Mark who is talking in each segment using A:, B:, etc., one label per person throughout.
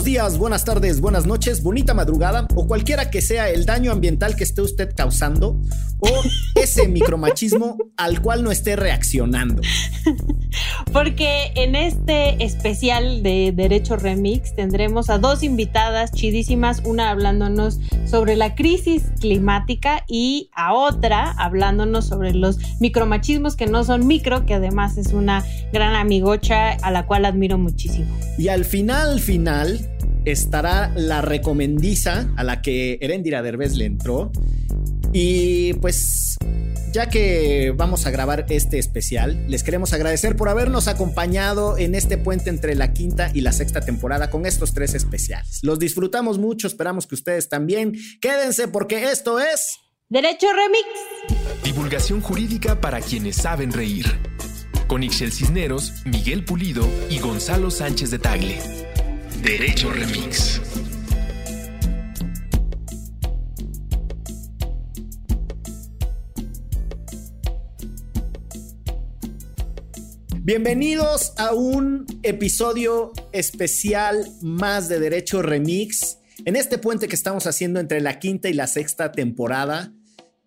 A: Buenos días, buenas tardes, buenas noches, bonita madrugada o cualquiera que sea el daño ambiental que esté usted causando o ese micromachismo al cual no esté reaccionando.
B: Porque en este especial de Derecho Remix tendremos a dos invitadas chidísimas, una hablándonos sobre la crisis climática y a otra hablándonos sobre los micromachismos que no son micro, que además es una gran amigocha a la cual admiro muchísimo.
A: Y al final, final, estará la recomendiza a la que Erendira Derbez le entró. Y pues ya que vamos a grabar este especial, les queremos agradecer por habernos acompañado en este puente entre la quinta y la sexta temporada con estos tres especiales. Los disfrutamos mucho, esperamos que ustedes también. Quédense porque esto es...
B: Derecho Remix.
C: Divulgación jurídica para quienes saben reír. Con Ixel Cisneros, Miguel Pulido y Gonzalo Sánchez de Tagle. Derecho Remix.
A: Bienvenidos a un episodio especial más de Derecho Remix. En este puente que estamos haciendo entre la quinta y la sexta temporada,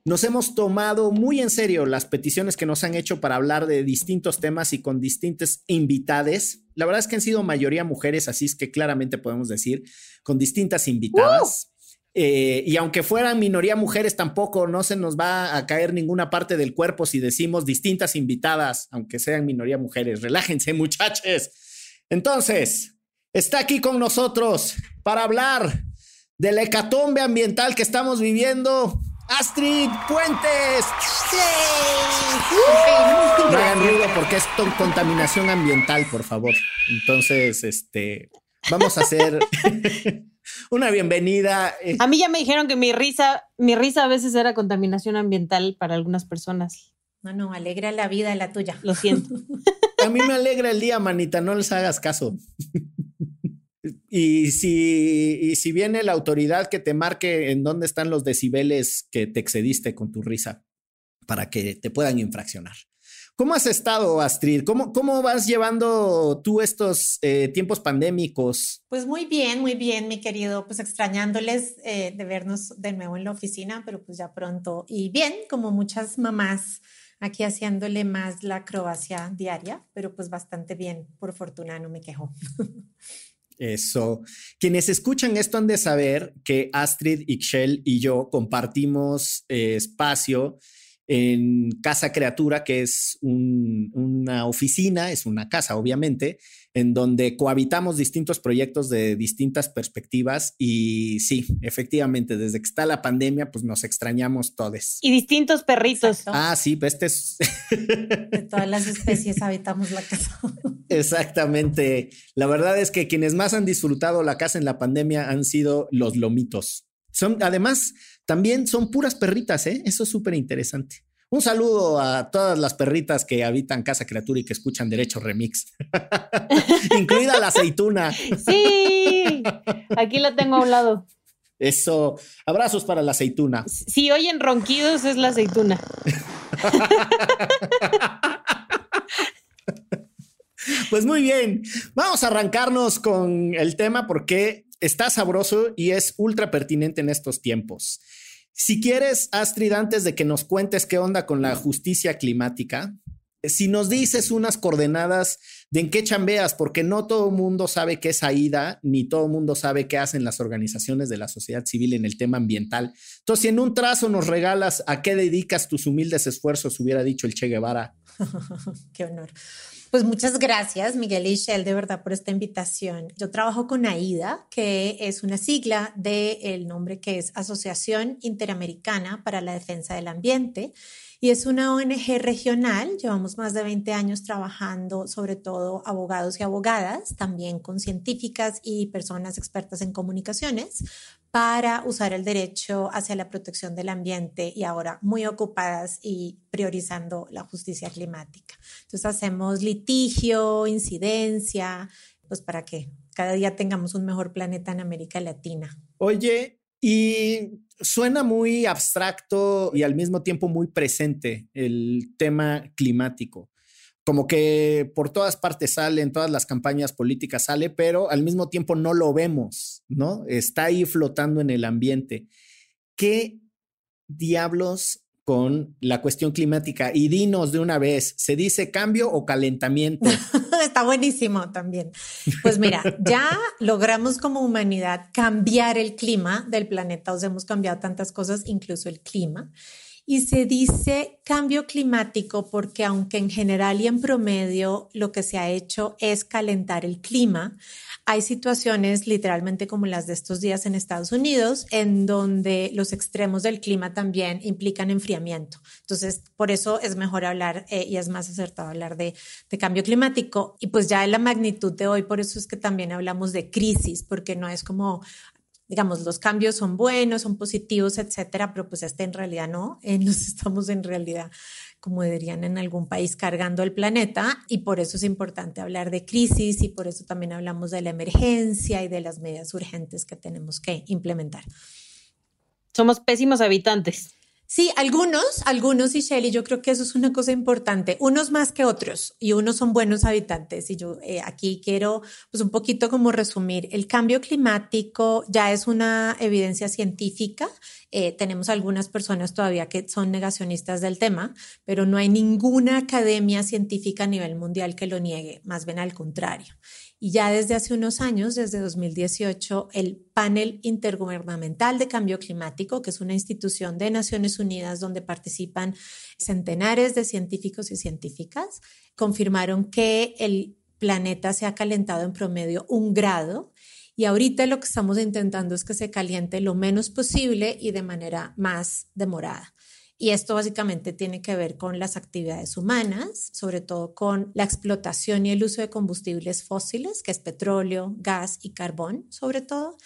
A: nos hemos tomado muy en serio las peticiones que nos han hecho para hablar de distintos temas y con distintos invitades. La verdad es que han sido mayoría mujeres, así es que claramente podemos decir con distintas invitadas. Eh, y aunque fueran minoría mujeres, tampoco no se nos va a caer ninguna parte del cuerpo si decimos distintas invitadas, aunque sean minoría mujeres. Relájense, muchachos. Entonces, está aquí con nosotros para hablar de la hecatombe ambiental que estamos viviendo Astrid Puentes. Sí. No hagan ruido porque es contaminación ambiental, por favor. Entonces, este, vamos a hacer una bienvenida.
B: Eh. A mí ya me dijeron que mi risa, mi risa a veces era contaminación ambiental para algunas personas.
D: No, no, alegra la vida la tuya.
B: Lo siento.
A: A mí me alegra el día, manita, no les hagas caso. Y si, si viene la autoridad que te marque en dónde están los decibeles que te excediste con tu risa para que te puedan infraccionar. ¿Cómo has estado, Astrid? ¿Cómo, cómo vas llevando tú estos eh, tiempos pandémicos?
D: Pues muy bien, muy bien, mi querido. Pues extrañándoles eh, de vernos de nuevo en la oficina, pero pues ya pronto. Y bien, como muchas mamás aquí haciéndole más la acrobacia diaria, pero pues bastante bien. Por fortuna no me quejo.
A: Eso. Quienes escuchan esto han de saber que Astrid, Ixchel y yo compartimos eh, espacio en Casa Criatura, que es una oficina, es una casa, obviamente, en donde cohabitamos distintos proyectos de distintas perspectivas y sí, efectivamente, desde que está la pandemia, pues nos extrañamos todos.
B: Y distintos perritos.
A: Ah, sí, pues este es...
D: De todas las especies habitamos la casa.
A: Exactamente. La verdad es que quienes más han disfrutado la casa en la pandemia han sido los lomitos. Son, además, también son puras perritas, ¿eh? Eso es súper interesante. Un saludo a todas las perritas que habitan Casa Criatura y que escuchan Derecho Remix, incluida la aceituna.
B: Sí, aquí la tengo a un lado.
A: Eso, abrazos para la aceituna.
B: Si oyen ronquidos es la aceituna.
A: Pues muy bien, vamos a arrancarnos con el tema porque está sabroso y es ultra pertinente en estos tiempos. Si quieres, Astrid, antes de que nos cuentes qué onda con la justicia climática, si nos dices unas coordenadas de en qué chambeas, porque no todo el mundo sabe qué es AIDA, ni todo el mundo sabe qué hacen las organizaciones de la sociedad civil en el tema ambiental. Entonces, si en un trazo nos regalas a qué dedicas tus humildes esfuerzos, hubiera dicho el Che Guevara.
D: qué honor. Pues muchas gracias, Miguel y Shell, de verdad, por esta invitación. Yo trabajo con AIDA, que es una sigla del nombre que es Asociación Interamericana para la Defensa del Ambiente y es una ONG regional. Llevamos más de 20 años trabajando, sobre todo abogados y abogadas, también con científicas y personas expertas en comunicaciones, para usar el derecho hacia la protección del ambiente y ahora muy ocupadas y priorizando la justicia climática. Entonces hacemos litigio, incidencia, pues para que cada día tengamos un mejor planeta en América Latina.
A: Oye, y suena muy abstracto y al mismo tiempo muy presente el tema climático. como que por todas partes sale, en todas las campañas políticas sale, pero al mismo tiempo no lo vemos, ¿no? Está ahí flotando en el ambiente. ¿Qué diablos con la cuestión climática? Y dinos de una vez, ¿se dice cambio o calentamiento?
D: Está buenísimo también. Pues mira, ya logramos como humanidad cambiar el clima del planeta, o sea, hemos cambiado tantas cosas, incluso el clima. Y se dice cambio climático porque aunque en general y en promedio lo que se ha hecho es calentar el clima, hay situaciones literalmente como las de estos días en Estados Unidos en donde los extremos del clima también implican enfriamiento. Entonces, por eso es mejor hablar eh, y es más acertado hablar de, de cambio climático. Y pues ya en la magnitud de hoy, por eso es que también hablamos de crisis, porque no es como digamos, los cambios son buenos, son positivos, etcétera, pero pues este en realidad no, eh, nos estamos en realidad, como dirían en algún país, cargando el planeta y por eso es importante hablar de crisis y por eso también hablamos de la emergencia y de las medidas urgentes que tenemos que implementar.
B: Somos pésimos habitantes.
D: Sí, algunos, algunos, y Shelly, yo creo que eso es una cosa importante, unos más que otros, y unos son buenos habitantes. Y yo eh, aquí quiero, pues un poquito como resumir, el cambio climático ya es una evidencia científica. Eh, tenemos algunas personas todavía que son negacionistas del tema, pero no hay ninguna academia científica a nivel mundial que lo niegue, más bien al contrario. Y ya desde hace unos años, desde 2018, el Panel Intergubernamental de Cambio Climático, que es una institución de Naciones Unidas donde participan centenares de científicos y científicas, confirmaron que el planeta se ha calentado en promedio un grado y ahorita lo que estamos intentando es que se caliente lo menos posible y de manera más demorada. Y esto básicamente tiene que ver con las actividades humanas, sobre todo con la explotación y el uso de combustibles fósiles, que es petróleo, gas y carbón, sobre todo,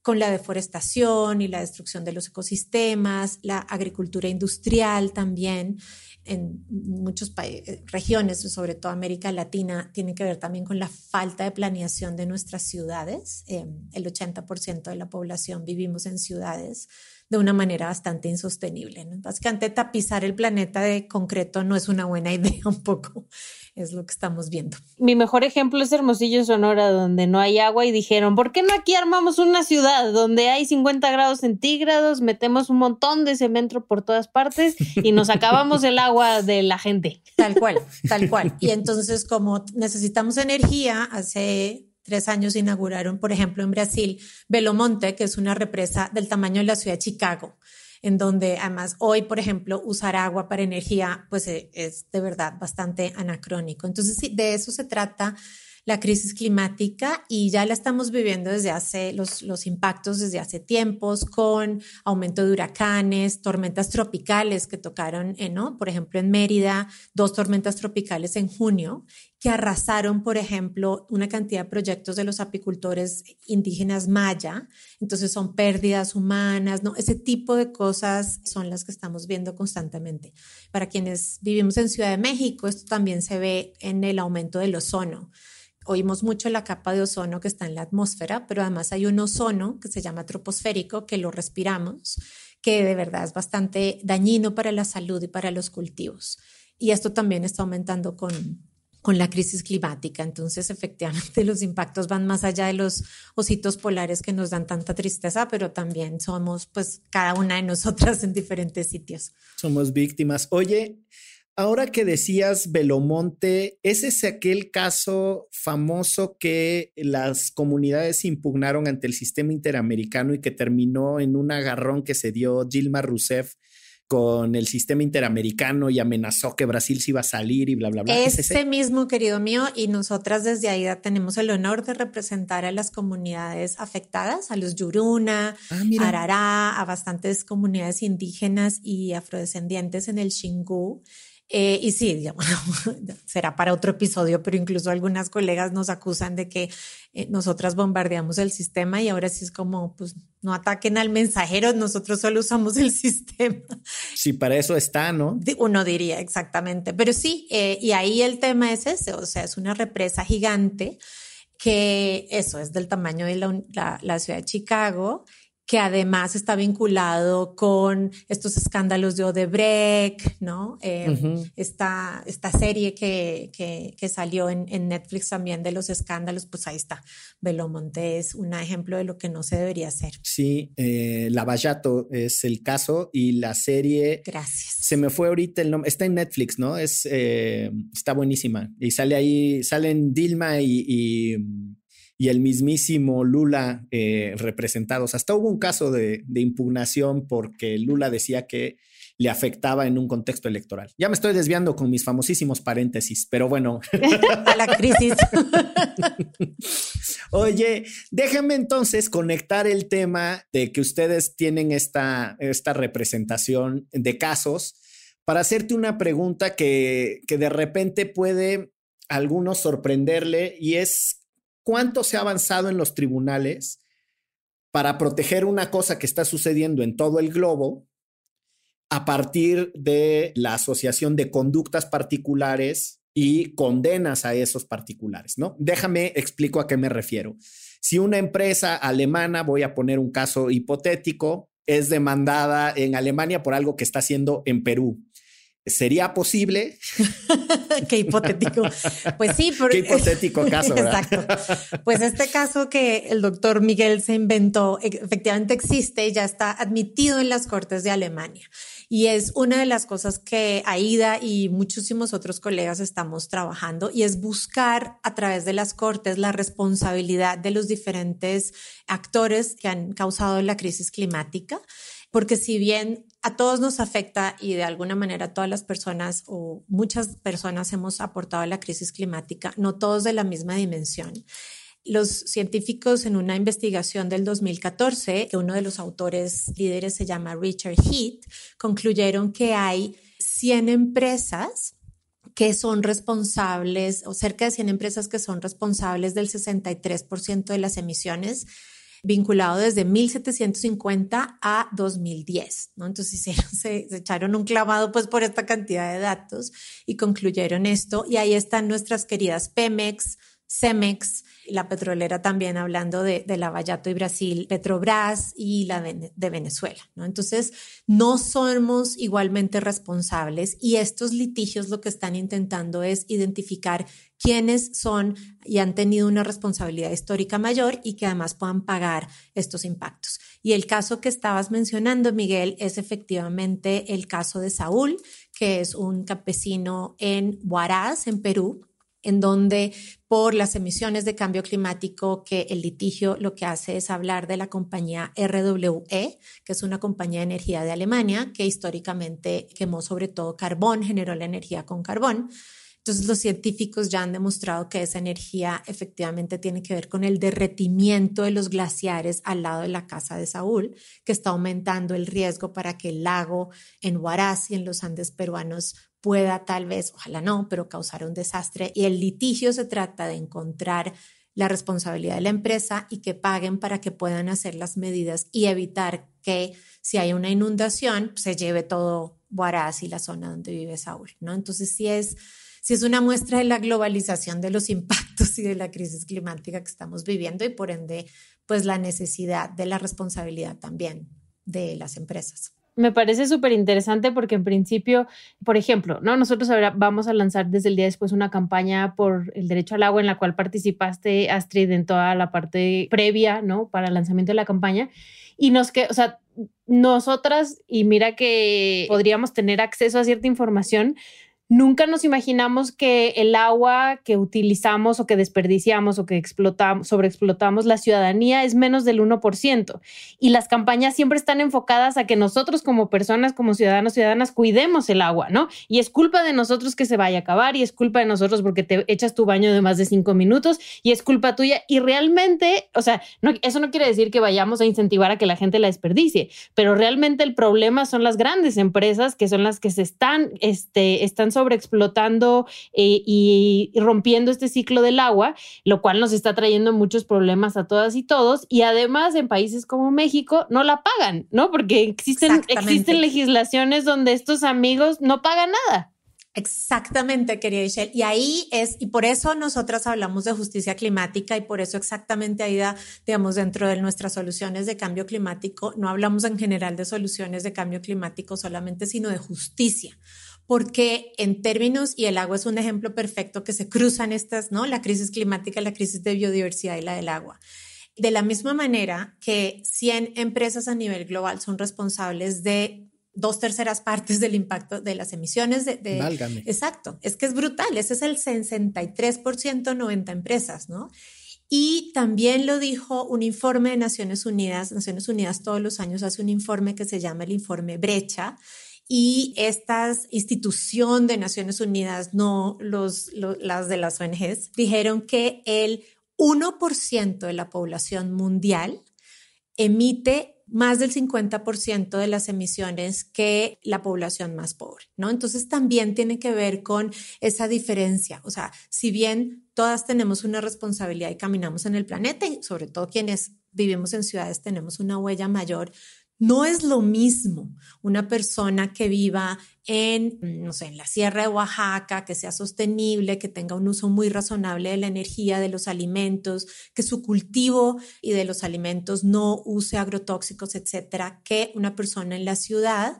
D: con la deforestación y la destrucción de los ecosistemas, la agricultura industrial también en muchas eh, regiones, sobre todo América Latina, tiene que ver también con la falta de planeación de nuestras ciudades. Eh, el 80% de la población vivimos en ciudades de una manera bastante insostenible. ¿no? Básicamente tapizar el planeta de concreto no es una buena idea un poco, es lo que estamos viendo.
B: Mi mejor ejemplo es Hermosillo, Sonora, donde no hay agua y dijeron, ¿por qué no aquí armamos una ciudad donde hay 50 grados centígrados, metemos un montón de cemento por todas partes y nos acabamos el agua de la gente?
D: Tal cual, tal cual. Y entonces como necesitamos energía, hace tres años inauguraron, por ejemplo, en Brasil, Belo Monte, que es una represa del tamaño de la ciudad de Chicago, en donde además hoy, por ejemplo, usar agua para energía, pues eh, es de verdad bastante anacrónico. Entonces, sí, de eso se trata la crisis climática y ya la estamos viviendo desde hace los, los impactos desde hace tiempos con aumento de huracanes, tormentas tropicales que tocaron, ¿no? Por ejemplo, en Mérida, dos tormentas tropicales en junio que arrasaron, por ejemplo, una cantidad de proyectos de los apicultores indígenas maya. Entonces son pérdidas humanas, ¿no? Ese tipo de cosas son las que estamos viendo constantemente. Para quienes vivimos en Ciudad de México, esto también se ve en el aumento del ozono oímos mucho la capa de ozono que está en la atmósfera, pero además hay un ozono que se llama troposférico, que lo respiramos, que de verdad es bastante dañino para la salud y para los cultivos. Y esto también está aumentando con, con la crisis climática. Entonces, efectivamente, los impactos van más allá de los ositos polares que nos dan tanta tristeza, pero también somos, pues, cada una de nosotras en diferentes sitios.
A: Somos víctimas. Oye, Ahora que decías Belomonte, ¿ese es aquel caso famoso que las comunidades impugnaron ante el sistema interamericano y que terminó en un agarrón que se dio Dilma Rousseff con el sistema interamericano y amenazó que Brasil se iba a salir y bla, bla, bla.
D: Ese mismo, querido mío, y nosotras desde ahí tenemos el honor de representar a las comunidades afectadas, a los Yuruna, ah, Arará, a bastantes comunidades indígenas y afrodescendientes en el Xingu. Eh, y sí, digamos, será para otro episodio, pero incluso algunas colegas nos acusan de que eh, nosotras bombardeamos el sistema y ahora sí es como, pues no ataquen al mensajero, nosotros solo usamos el sistema.
A: Sí, para eso está, ¿no?
D: Uno diría, exactamente. Pero sí, eh, y ahí el tema es ese, o sea, es una represa gigante que eso es del tamaño de la, la ciudad de Chicago que además está vinculado con estos escándalos de Odebrecht, ¿no? Eh, esta, serie que, que, salió en, Netflix también de los escándalos, pues ahí está. Belo es un ejemplo de lo que no se debería hacer.
A: Sí, eh, Lavallato es el caso y la serie.
D: Gracias.
A: Se me fue ahorita el nombre. Está en Netflix, ¿no? Es, eh, está buenísima. Y sale ahí, salen Dilma y y el mismísimo Lula eh, representados. Hasta hubo un caso de, impugnación porque Lula decía que le afectaba en un contexto electoral. Ya me estoy desviando con mis famosísimos paréntesis, pero bueno.
D: A la crisis.
A: Oye, déjenme entonces conectar el tema de que ustedes tienen esta, esta representación de casos para hacerte una pregunta que, que de repente puede a algunos sorprenderle y es cuánto se ha avanzado en los tribunales para proteger una cosa que está sucediendo en todo el globo a partir de la asociación de conductas particulares y condenas a esos particulares, ¿no? Déjame explico a qué me refiero. Si una empresa alemana, voy a poner un caso hipotético, es demandada en Alemania por algo que está haciendo en Perú ¿Sería posible?
D: Qué hipotético. Pues sí,
A: porque... Qué hipotético caso.
D: Exacto. Pues este caso que el doctor Miguel se inventó, e, efectivamente existe, ya está admitido en las Cortes de Alemania. Y es una de las cosas que Aida y muchísimos otros colegas estamos trabajando y es buscar a través de las Cortes la responsabilidad de los diferentes actores que han causado la crisis climática porque si bien a todos nos afecta y de alguna manera todas las personas o muchas personas hemos aportado a la crisis climática, no todos de la misma dimensión. Los científicos en una investigación del 2014, que uno de los autores líderes se llama Richard Heath, concluyeron que hay 100 empresas que son responsables, o cerca de 100 empresas que son responsables del 63% de las emisiones vinculado desde 1750 a 2010, ¿no? Entonces se, echaron un clavado pues por esta cantidad de datos y concluyeron esto y ahí están nuestras queridas Pemex, Cemex, la petrolera también hablando de, de Lavallato y Brasil, Petrobras y la de Venezuela, ¿no? Entonces, no somos igualmente responsables y estos litigios lo que están intentando es identificar quiénes son y han tenido una responsabilidad histórica mayor y que además puedan pagar estos impactos. Y el caso que estabas mencionando, Miguel, es efectivamente el caso de Saúl, que es un campesino en Huaraz, en Perú, en donde por las emisiones de cambio climático que el litigio lo que hace es hablar de la compañía RWE, que es una compañía de energía de Alemania que históricamente quemó sobre todo carbón, generó la energía con carbón. Entonces los científicos ya han demostrado que esa energía efectivamente tiene que ver con el derretimiento de los glaciares al lado de la casa de Saúl, que está aumentando el riesgo para que el lago en Huaraz y en los Andes peruanos pueda tal vez, ojalá no, pero causar un desastre. Y el litigio se trata de encontrar la responsabilidad de la empresa y que paguen para que puedan hacer las medidas y evitar que si hay una inundación se lleve todo Huaraz y la zona donde vive Saúl, ¿no? Entonces sí es, sí es una muestra de la globalización de los impactos y de la crisis climática que estamos viviendo y por ende pues la necesidad de la responsabilidad también de las empresas
B: me parece súper interesante porque en principio, por ejemplo, ¿no? nosotros ahora vamos a lanzar desde el día después una campaña por el derecho al agua en la cual participaste, Astrid, en toda la parte previa, ¿no? Para el lanzamiento de la campaña. Y nos que, o sea, nosotras, y mira que podríamos tener acceso a cierta información, Nunca nos imaginamos que el agua que utilizamos o que desperdiciamos o que explotamos, sobreexplotamos, la ciudadanía es menos del 1%. Y las campañas siempre están enfocadas a que nosotros como personas, como ciudadanos, ciudadanas, cuidemos el agua, ¿no? Y es culpa de nosotros que se vaya a acabar y es culpa de nosotros porque te echas tu baño de más de cinco minutos y es culpa tuya. Y realmente, o sea, no, eso no quiere decir que vayamos a incentivar a que la gente la desperdicie, pero realmente el problema son las grandes empresas que son las que se están, este, están sobreexplotando eh, y, rompiendo este ciclo del agua, lo cual nos está trayendo muchos problemas a todas y todos. Y además en países como México no la pagan, ¿no? Porque existen, existen legislaciones donde estos amigos no pagan nada.
D: Exactamente, querida Michelle. Y ahí es, y por eso nosotras hablamos de justicia climática y por eso exactamente ahí, digamos, dentro de nuestras soluciones de cambio climático, no hablamos en general de soluciones de cambio climático solamente, sino de justicia. Porque en términos, y el agua es un ejemplo perfecto que se cruzan estas, ¿no? La crisis climática, la crisis de biodiversidad y la del agua. De la misma manera que 100 empresas a nivel global son responsables de dos terceras partes del impacto de las emisiones de... de Exacto, es que es brutal, ese es el 63% 90 empresas, ¿no? Y también lo dijo un informe de Naciones Unidas, Naciones Unidas todos los años hace un informe que se llama el informe Brecha, y esta institución de Naciones Unidas, no los, las de las ONGs, dijeron que el 1% de la población mundial emite más del 50% de las emisiones que la población más pobre, ¿no? Entonces también tiene que ver con esa diferencia. O sea, si bien todas tenemos una responsabilidad y caminamos en el planeta, y sobre todo quienes vivimos en ciudades tenemos una huella mayor, no es lo mismo una persona que viva en, no sé, en la Sierra de Oaxaca, que sea sostenible, que tenga un uso muy razonable de la energía, de los alimentos, que su cultivo y de los alimentos no use agrotóxicos, etcétera, que una persona en la ciudad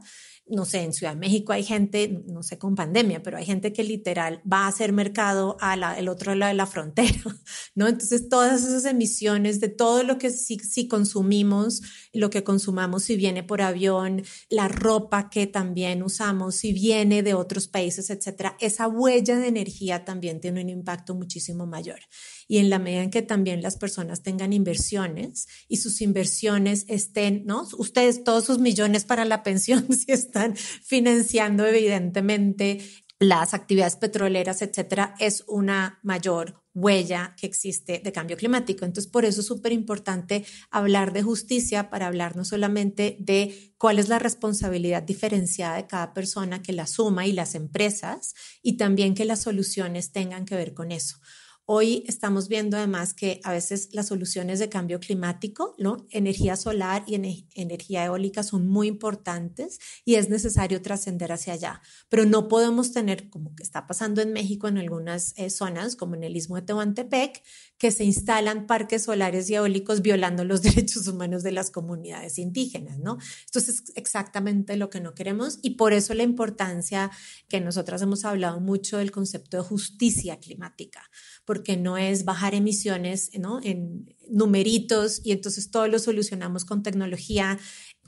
D: no sé, en Ciudad de México hay gente, no sé con pandemia, pero hay gente que literal va a hacer mercado al otro lado de la frontera, ¿no? Entonces, todas esas emisiones de todo lo que sí, sí, consumimos, lo que consumamos si viene por avión, la ropa que también usamos, si viene de otros países, etcétera, esa huella de energía también tiene un impacto muchísimo mayor y en la medida en que también las personas tengan inversiones y sus inversiones estén, ¿no? Ustedes todos sus millones para la pensión si están financiando evidentemente las actividades petroleras, etcétera, es una mayor huella que existe de cambio climático. Entonces, por eso es súper importante hablar de justicia para hablar no solamente de cuál es la responsabilidad diferenciada de cada persona que la suma y las empresas, y también que las soluciones tengan que ver con eso. Hoy estamos viendo además que a veces las soluciones de cambio climático, ¿no? energía solar y energía eólica son muy importantes y es necesario trascender hacia allá. Pero no podemos tener, como que está pasando en México en algunas eh, zonas, como en el istmo de Tehuantepec, que se instalan parques solares y eólicos violando los derechos humanos de las comunidades indígenas. ¿no? Esto es exactamente lo que no queremos y por eso la importancia que nosotras hemos hablado mucho del concepto de justicia climática porque no es bajar emisiones ¿no? en numeritos y entonces todo lo solucionamos con tecnología.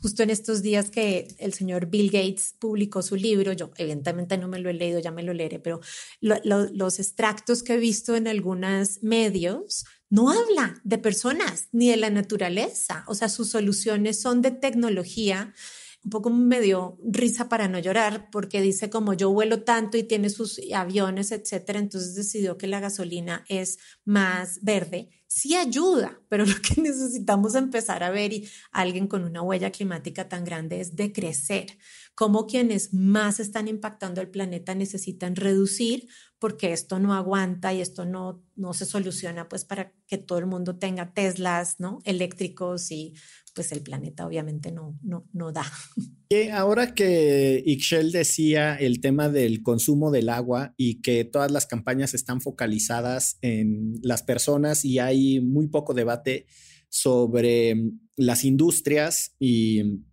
D: Justo en estos días que el señor Bill Gates publicó su libro, yo evidentemente no me lo he leído, ya me lo leeré, pero los extractos que he visto en algunos medios no habla de personas ni de la naturaleza, o sea, sus soluciones son de tecnología un poco me dio risa para no llorar porque dice como yo vuelo tanto y tiene sus aviones, etcétera, entonces decidió que la gasolina es más verde. Sí ayuda, pero lo que necesitamos empezar a ver y alguien con una huella climática tan grande es decrecer, como quienes más están impactando el planeta necesitan reducir porque esto no aguanta y esto no, no se soluciona pues para que todo el mundo tenga Teslas, ¿no? Eléctricos y pues el planeta obviamente no, no, no da.
A: ahora que Ixchel decía el tema del consumo del agua y que todas las campañas están focalizadas en las personas y hay muy poco debate sobre las industrias y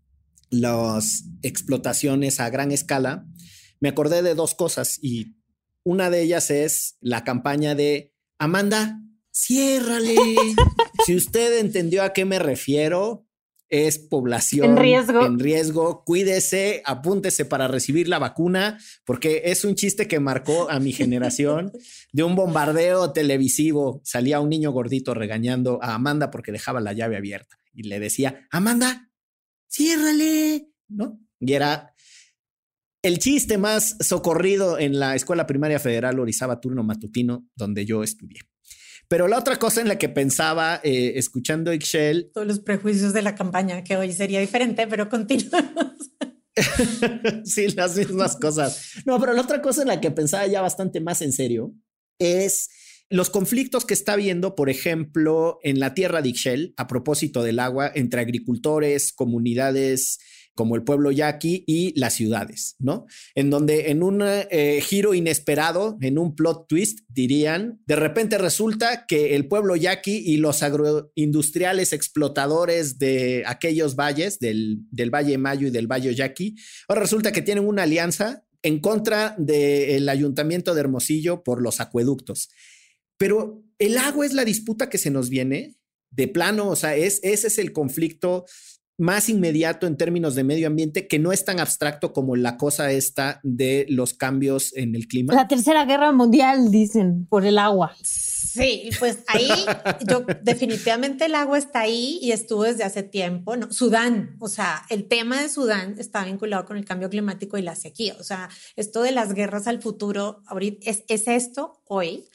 A: las explotaciones a gran escala, me acordé de dos cosas y una de ellas es la campaña de Amanda, ciérrale. si usted entendió a qué me refiero, es población en riesgo. en riesgo. Cuídese, apúntese para recibir la vacuna, porque es un chiste que marcó a mi generación de un bombardeo televisivo. Salía un niño gordito regañando a Amanda porque dejaba la llave abierta y le decía, Amanda, ciérrale, ¿no? Y era el chiste más socorrido en la Escuela Primaria Federal Orizaba Turno Matutino, donde yo estudié. Pero la otra cosa en la que pensaba eh, escuchando Excel.
D: Todos los prejuicios de la campaña, que hoy sería diferente, pero continuamos.
A: sí, las mismas cosas. No, pero la otra cosa en la que pensaba ya bastante más en serio es los conflictos que está habiendo, por ejemplo, en la tierra de Ixchel, a propósito del agua, entre agricultores, comunidades como el pueblo yaqui y las ciudades, ¿no? En donde en un eh, giro inesperado, en un plot twist, dirían, de repente resulta que el pueblo yaqui y los agroindustriales explotadores de aquellos valles, del, del Valle Mayo y del Valle Yaqui, ahora resulta que tienen una alianza en contra del ayuntamiento de Hermosillo por los acueductos. Pero el agua es la disputa que se nos viene de plano, o sea, es, ese es el conflicto más inmediato en términos de medio ambiente que no es tan abstracto como la cosa esta de los cambios en el clima.
B: La tercera guerra mundial, dicen, por el agua.
D: Sí, pues ahí yo definitivamente el agua está ahí y estuvo desde hace tiempo. ¿no? Sudán, o sea, el tema de Sudán está vinculado con el cambio climático y la sequía. O sea, esto de las guerras al futuro, ahorita es, es esto hoy.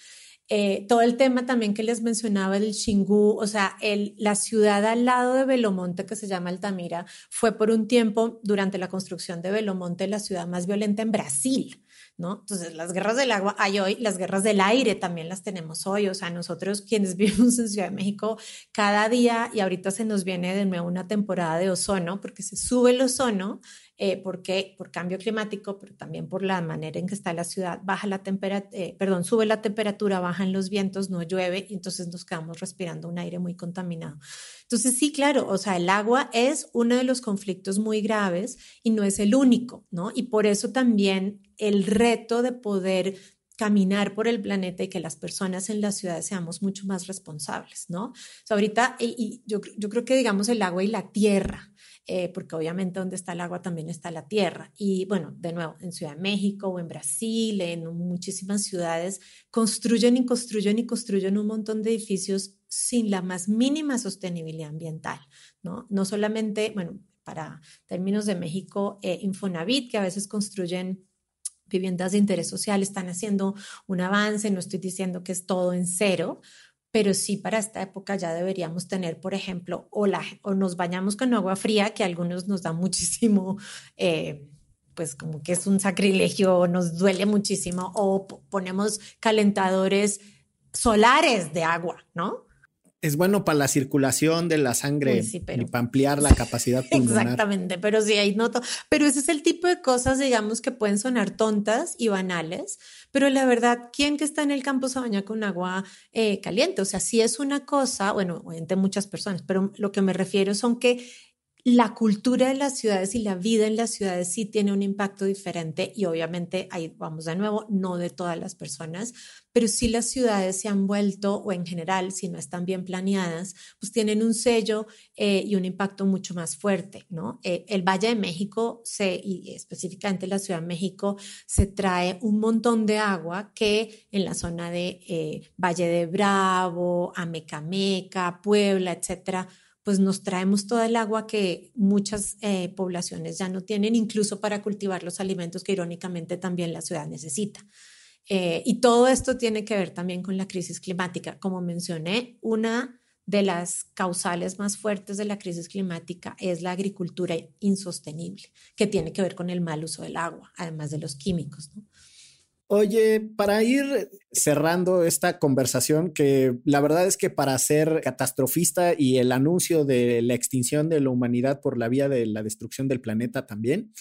D: Eh, todo el tema también que les mencionaba del Xingu, o sea, la ciudad al lado de Belomonte, que se llama Altamira, fue por un tiempo, durante la construcción de Belomonte, la ciudad más violenta en Brasil. ¿No? Entonces, las guerras del agua hay hoy, las guerras del aire también las tenemos hoy, o sea, nosotros quienes vivimos en Ciudad de México, cada día, y ahorita se nos viene de nuevo una temporada de ozono, porque se sube el ozono, eh, porque por cambio climático, pero también por la manera en que está la ciudad, baja la temperatura, eh, perdón, sube la temperatura, bajan los vientos, no llueve y entonces nos quedamos respirando un aire muy contaminado. Entonces sí, claro, o sea, el agua es uno de los conflictos muy graves y no es el único, ¿no? Y por eso también el reto de poder caminar por el planeta y que las personas en las ciudades seamos mucho más responsables, ¿no? O sea, ahorita, y, yo, yo creo que digamos el agua y la tierra, eh, porque obviamente donde está el agua también está la tierra. Y bueno, de nuevo, en Ciudad de México o en Brasil, en muchísimas ciudades, construyen y construyen y construyen un montón de edificios sin la más mínima sostenibilidad ambiental, ¿no? No solamente, bueno, para términos de México, eh, Infonavit, que a veces construyen viviendas de interés social, están haciendo un avance, no estoy diciendo que es todo en cero, pero sí para esta época ya deberíamos tener, por ejemplo, o, la, o nos bañamos con agua fría, que a algunos nos da muchísimo, eh, pues como que es un sacrilegio, nos duele muchísimo, o ponemos calentadores solares de agua, ¿no?
A: Es bueno para la circulación de la sangre y para ampliar la capacidad
D: pulmonar. Exactamente, pero sí hay noto. Pero ese es el tipo de cosas, digamos, que pueden sonar tontas y banales, pero la verdad, ¿quién que está en el campo se baña con agua eh, caliente? O sea, sí es una cosa, bueno, entre muchas personas, pero lo que me refiero son que la cultura de las ciudades y la vida en las ciudades sí tiene un impacto diferente y obviamente ahí vamos de nuevo, no de todas las personas, pero sí las ciudades se han vuelto, o en general, si no están bien planeadas, pues tienen un sello eh, y un impacto mucho más fuerte, ¿no? Eh, el Valle de México, se, y específicamente la Ciudad de México, se trae un montón de agua que en la zona de eh, Valle de Bravo, Amecameca, Puebla, etcétera, pues nos traemos toda el agua que muchas eh, poblaciones ya no tienen, incluso para cultivar los alimentos que irónicamente también la ciudad necesita. Eh, y todo esto tiene que ver también con la crisis climática. Como mencioné, una de las causales más fuertes de la crisis climática es la agricultura insostenible, que tiene que ver con el mal uso del agua, además de los químicos.
A: Oye, para ir cerrando esta conversación, que la verdad es que para ser catastrofista y el anuncio de la extinción de la humanidad por la vía de la destrucción del planeta también,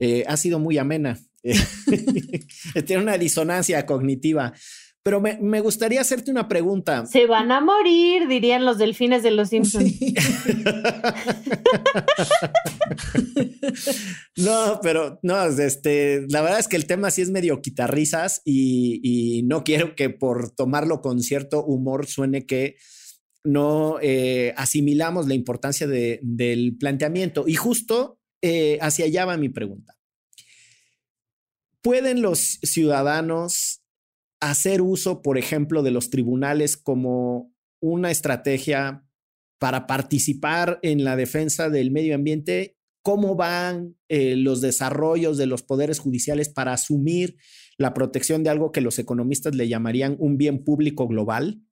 A: eh, ha sido muy amena. Tiene una disonancia cognitiva. Pero me, gustaría hacerte una pregunta.
B: Se van a morir, dirían los delfines de los Simpsons.
A: no, pero no, este, la verdad es que el tema sí es medio quitarrisas y, y no quiero que por tomarlo con cierto humor suene que no eh, asimilamos la importancia del planteamiento. Y justo eh, hacia allá va mi pregunta. ¿Pueden los ciudadanos hacer uso, por ejemplo, de los tribunales como una estrategia para participar en la defensa del medio ambiente, cómo van eh, los desarrollos de los poderes judiciales para asumir la protección de algo que los economistas le llamarían un bien público global,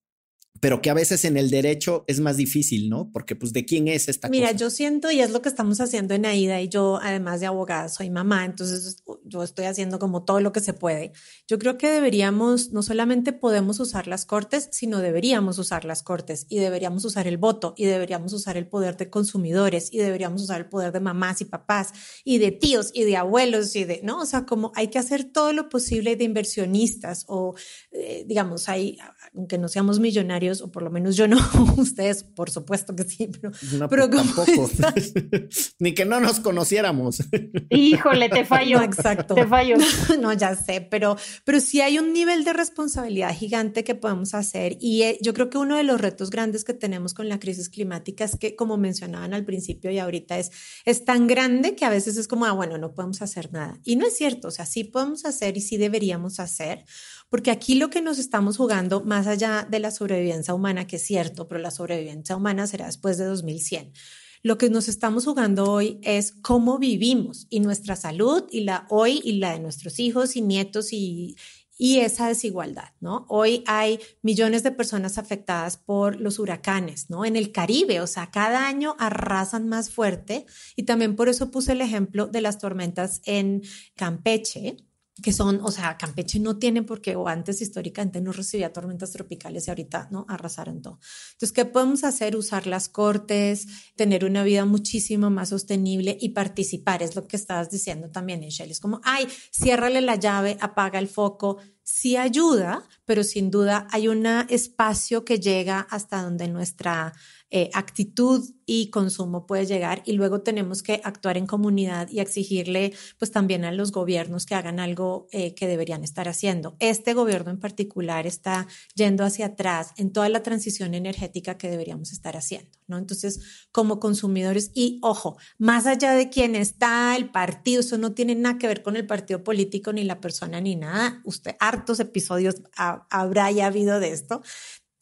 A: pero que a veces en el derecho es más difícil, ¿no? Porque pues de quién es esta
D: Mira,
A: cosa?
D: yo siento, y es lo que estamos haciendo en AIDA, y yo además de abogada soy mamá, entonces yo estoy haciendo como todo lo que se puede. Yo creo que deberíamos, no solamente podemos usar las cortes, sino deberíamos usar las cortes y deberíamos usar el voto y deberíamos usar el poder de consumidores y deberíamos usar el poder de mamás y papás y de tíos y de abuelos y de, ¿no? O sea, como hay que hacer todo lo posible de inversionistas o, eh, digamos, hay, aunque no seamos millonarios, o por lo menos yo no, ustedes por supuesto que sí, pero,
A: No,
D: pero
A: pues, tampoco. Ni que no nos conociéramos.
B: Híjole, te fallo.
D: No, exacto.
B: Te fallo.
D: no, ya sé, pero, pero sí hay un nivel de responsabilidad gigante que podemos hacer y eh, yo creo que uno de los retos grandes que tenemos con la crisis climática es que, como mencionaban al principio y ahorita, es, es tan grande que a veces es como, ah, bueno, no podemos hacer nada. Y no es cierto, o sea, sí podemos hacer y sí deberíamos hacer, porque aquí lo que nos estamos jugando, más allá de la sobrevivencia humana, que es cierto, pero la sobrevivencia humana será después de 2100. Lo que nos estamos jugando hoy es cómo vivimos y nuestra salud y la hoy y la de nuestros hijos y nietos y, esa desigualdad, ¿no? Hoy hay millones de personas afectadas por los huracanes, ¿no? En el Caribe, o sea, cada año arrasan más fuerte y también por eso puse el ejemplo de las tormentas en Campeche, que son, o sea, Campeche no tiene porque o antes históricamente no recibía tormentas tropicales y ahorita no arrasaron todo. Entonces, ¿qué podemos hacer? Usar las cortes, tener una vida muchísimo más sostenible y participar, es lo que estabas diciendo también, Michelle. Es como, ay, ciérrale la llave, apaga el foco. Sí ayuda, pero sin duda hay un espacio que llega hasta donde nuestra eh, actitud y consumo puede llegar y luego tenemos que actuar en comunidad y exigirle pues también a los gobiernos que hagan algo eh, que deberían estar haciendo. Este gobierno en particular está yendo hacia atrás en toda la transición energética que deberíamos estar haciendo, ¿no? Entonces, como consumidores y ojo, más allá de quién está el partido, eso no tiene nada que ver con el partido político ni la persona ni nada. Usted hartos episodios ha, habrá ya habido de esto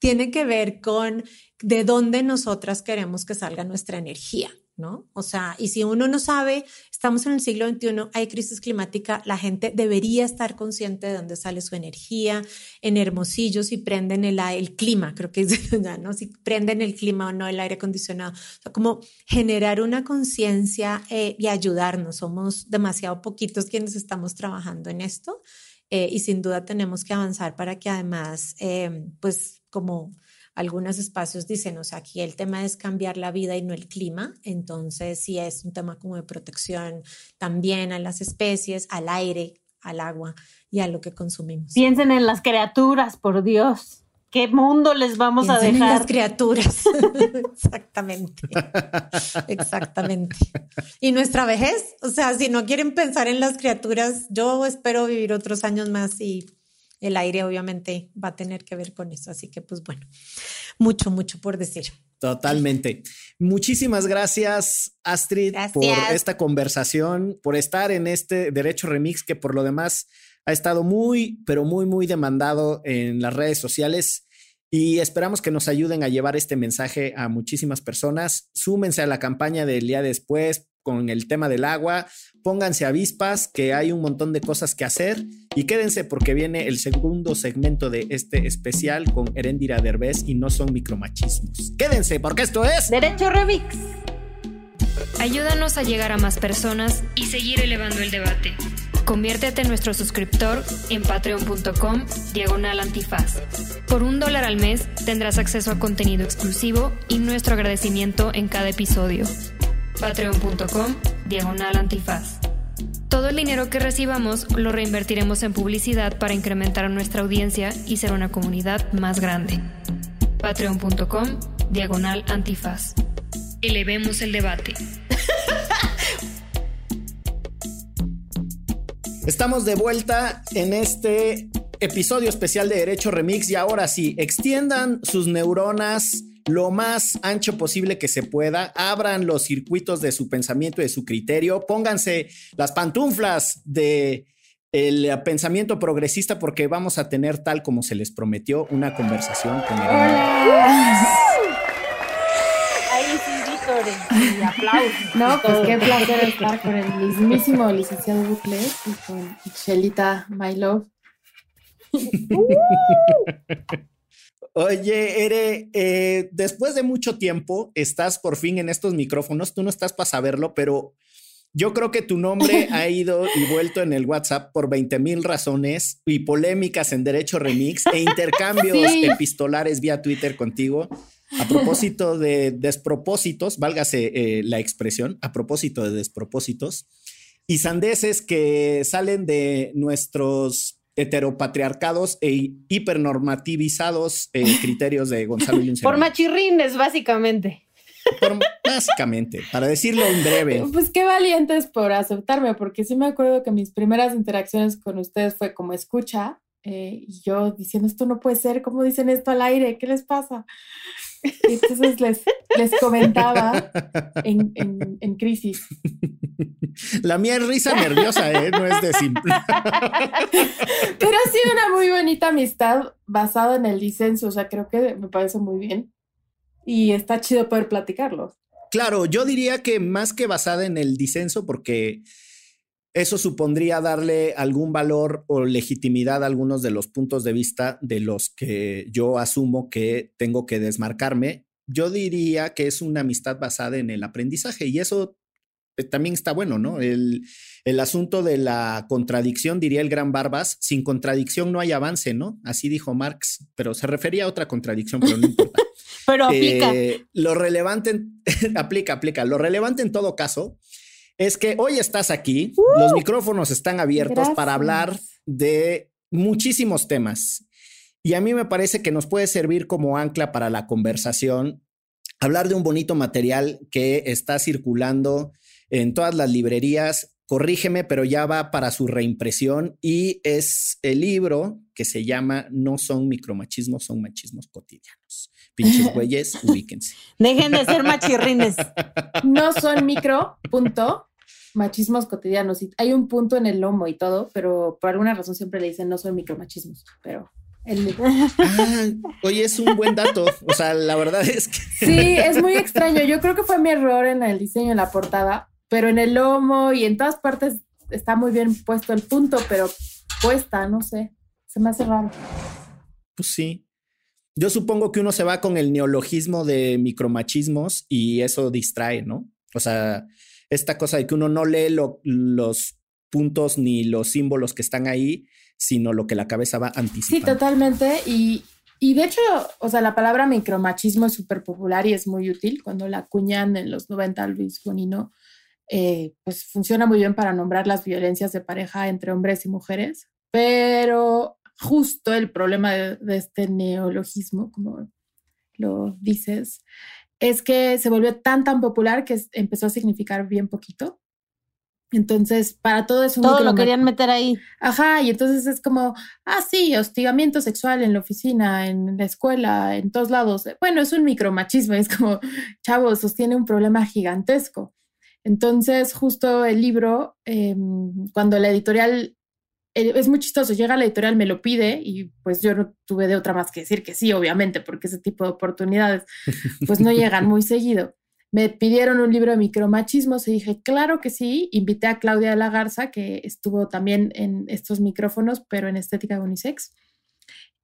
D: tiene que ver con de dónde nosotras queremos que salga nuestra energía, ¿no? O sea, y si uno no sabe, estamos en el siglo XXI, hay crisis climática, la gente debería estar consciente de dónde sale su energía. En Hermosillo, si prenden el, clima, creo que es, ¿no? Si prenden el clima o no, el aire acondicionado. O sea, como generar una conciencia eh, y ayudarnos. Somos demasiado poquitos quienes estamos trabajando en esto. Eh, y sin duda tenemos que avanzar para que además, eh, pues como algunos espacios dicen, o sea, aquí el tema es cambiar la vida y no el clima, entonces sí es un tema como de protección también a las especies, al aire, al agua y a lo que consumimos.
B: Piensen en las criaturas, por Dios. ¿Qué mundo les vamos
D: Piensen
B: a dejar?
D: En las criaturas. Exactamente. Exactamente. Y nuestra vejez, o sea, si no quieren pensar en las criaturas, yo espero vivir otros años más y el aire obviamente va a tener que ver con eso. Así que pues bueno, mucho, mucho por decir.
A: Totalmente. Muchísimas gracias, Astrid,
D: gracias.
A: por esta conversación, por estar en este Derecho Remix que por lo demás ha estado muy, pero muy, muy demandado en las redes sociales y esperamos que nos ayuden a llevar este mensaje a muchísimas personas. Súmense a la campaña del día después con el tema del agua, pónganse avispas, que hay un montón de cosas que hacer y quédense porque viene el segundo segmento de este especial con Erendira Derbez y no son micromachismos. Quédense porque esto es
B: Derecho Remix.
E: Ayúdanos a llegar a más personas y seguir elevando el debate. Conviértete en nuestro suscriptor en patreon.com diagonal antifaz. Por un dólar al mes tendrás acceso a contenido exclusivo y nuestro agradecimiento en cada episodio. Patreon.com diagonal antifaz. Todo el dinero que recibamos lo reinvertiremos en publicidad para incrementar nuestra audiencia y ser una comunidad más grande. Patreon.com diagonal antifaz. Elevemos el debate.
A: Estamos de vuelta en este episodio especial de Derecho Remix y ahora sí, extiendan sus neuronas lo más ancho posible que se pueda, abran los circuitos de su pensamiento y de su criterio, pónganse las pantuflas de el pensamiento progresista porque vamos a tener tal como se les prometió una conversación con el
B: Ahí sí, vítores y aplausos.
F: No, pues qué placer estar con el mismísimo licenciado Bucle y con Shelita My Love.
A: Oye, Ere, eh, después de mucho tiempo estás por fin en estos micrófonos. Tú no estás para saberlo, pero yo creo que tu nombre ha ido y vuelto en el WhatsApp por 20 mil razones y polémicas en Derecho Remix e intercambios epistolares vía Twitter contigo. A propósito de despropósitos, válgase eh, la expresión, a propósito de despropósitos y sandeces que salen de nuestros heteropatriarcados e hipernormativizados eh, criterios de Gonzalo y
B: Por machirrines, básicamente.
A: básicamente, para decirlo en breve.
F: Pues qué valientes por aceptarme, porque sí me acuerdo que mis primeras interacciones con ustedes fue como escucha, eh, y yo diciendo esto no puede ser, ¿cómo dicen esto al aire? ¿Qué les pasa? Entonces les, les comentaba en, en, crisis.
A: La mía es risa nerviosa, ¿eh? no es de simple.
F: Pero ha sido una muy bonita amistad basada en el disenso, o sea, creo que me parece muy bien y está chido poder platicarlo.
A: Claro, yo diría que más que basada en el disenso, porque eso supondría darle algún valor o legitimidad a algunos de los puntos de vista de los que yo asumo que tengo que desmarcarme. Yo diría que es una amistad basada en el aprendizaje y eso eh, también está bueno, ¿no? El, el, asunto de la contradicción, diría el gran Barbas, sin contradicción no hay avance, ¿no? Así dijo Marx, pero se refería a otra contradicción, pero no importa.
B: pero aplica.
A: Eh, lo relevante, aplica, aplica. Lo relevante en todo caso es que hoy estás aquí, uh. los micrófonos están abiertos para hablar de muchísimos temas. Y a mí me parece que nos puede servir como ancla para la conversación, hablar de un bonito material que está circulando en todas las librerías. Corrígeme, pero ya va para su reimpresión y es el libro que se llama No son micromachismos, son machismos cotidianos. Pinches güeyes, ubíquense.
B: Dejen de ser machirrines.
F: No son micro, punto, machismos cotidianos. Y hay un punto en el lomo y todo, pero por alguna razón siempre le dicen no son micromachismos, pero... El...
A: Ah, oye, es un buen dato. O sea, la verdad es que.
F: Sí, es muy extraño. Yo creo que fue mi error en el diseño de la portada, pero en el lomo y en todas partes está muy bien puesto el punto, pero puesta, no sé. Se me hace raro.
A: Pues sí. Yo supongo que uno se va con el neologismo de micromachismos y eso distrae, ¿no? O sea, esta cosa de que uno no lee los puntos ni los símbolos que están ahí, sino lo que la cabeza va anticipando.
F: Sí, totalmente. Y, y de hecho, o sea, la palabra micromachismo es súper popular y es muy útil. Cuando la acuñan en los 90 Luis Bonino, eh, pues funciona muy bien para nombrar las violencias de pareja entre hombres y mujeres. Pero justo el problema de, este neologismo, como lo dices, es que se volvió tan, tan popular que empezó a significar bien poquito. Entonces, para todo eso...
B: Todo lo querían meter ahí.
F: Ajá, y entonces es como, ah, sí, hostigamiento sexual en la oficina, en la escuela, en todos lados. Bueno, es un micromachismo, es como, chavos, sostiene un problema gigantesco. Entonces, justo el libro, em, cuando la editorial eh, es muy chistoso, llega la editorial, me lo pide y pues yo no tuve de otra más que decir que sí, obviamente, porque ese tipo de oportunidades pues no llegan muy seguido. Me pidieron un libro de micromachismos y dije, claro que sí, invité a Claudia de la Garza, que estuvo también en estos micrófonos, pero en estética unisex.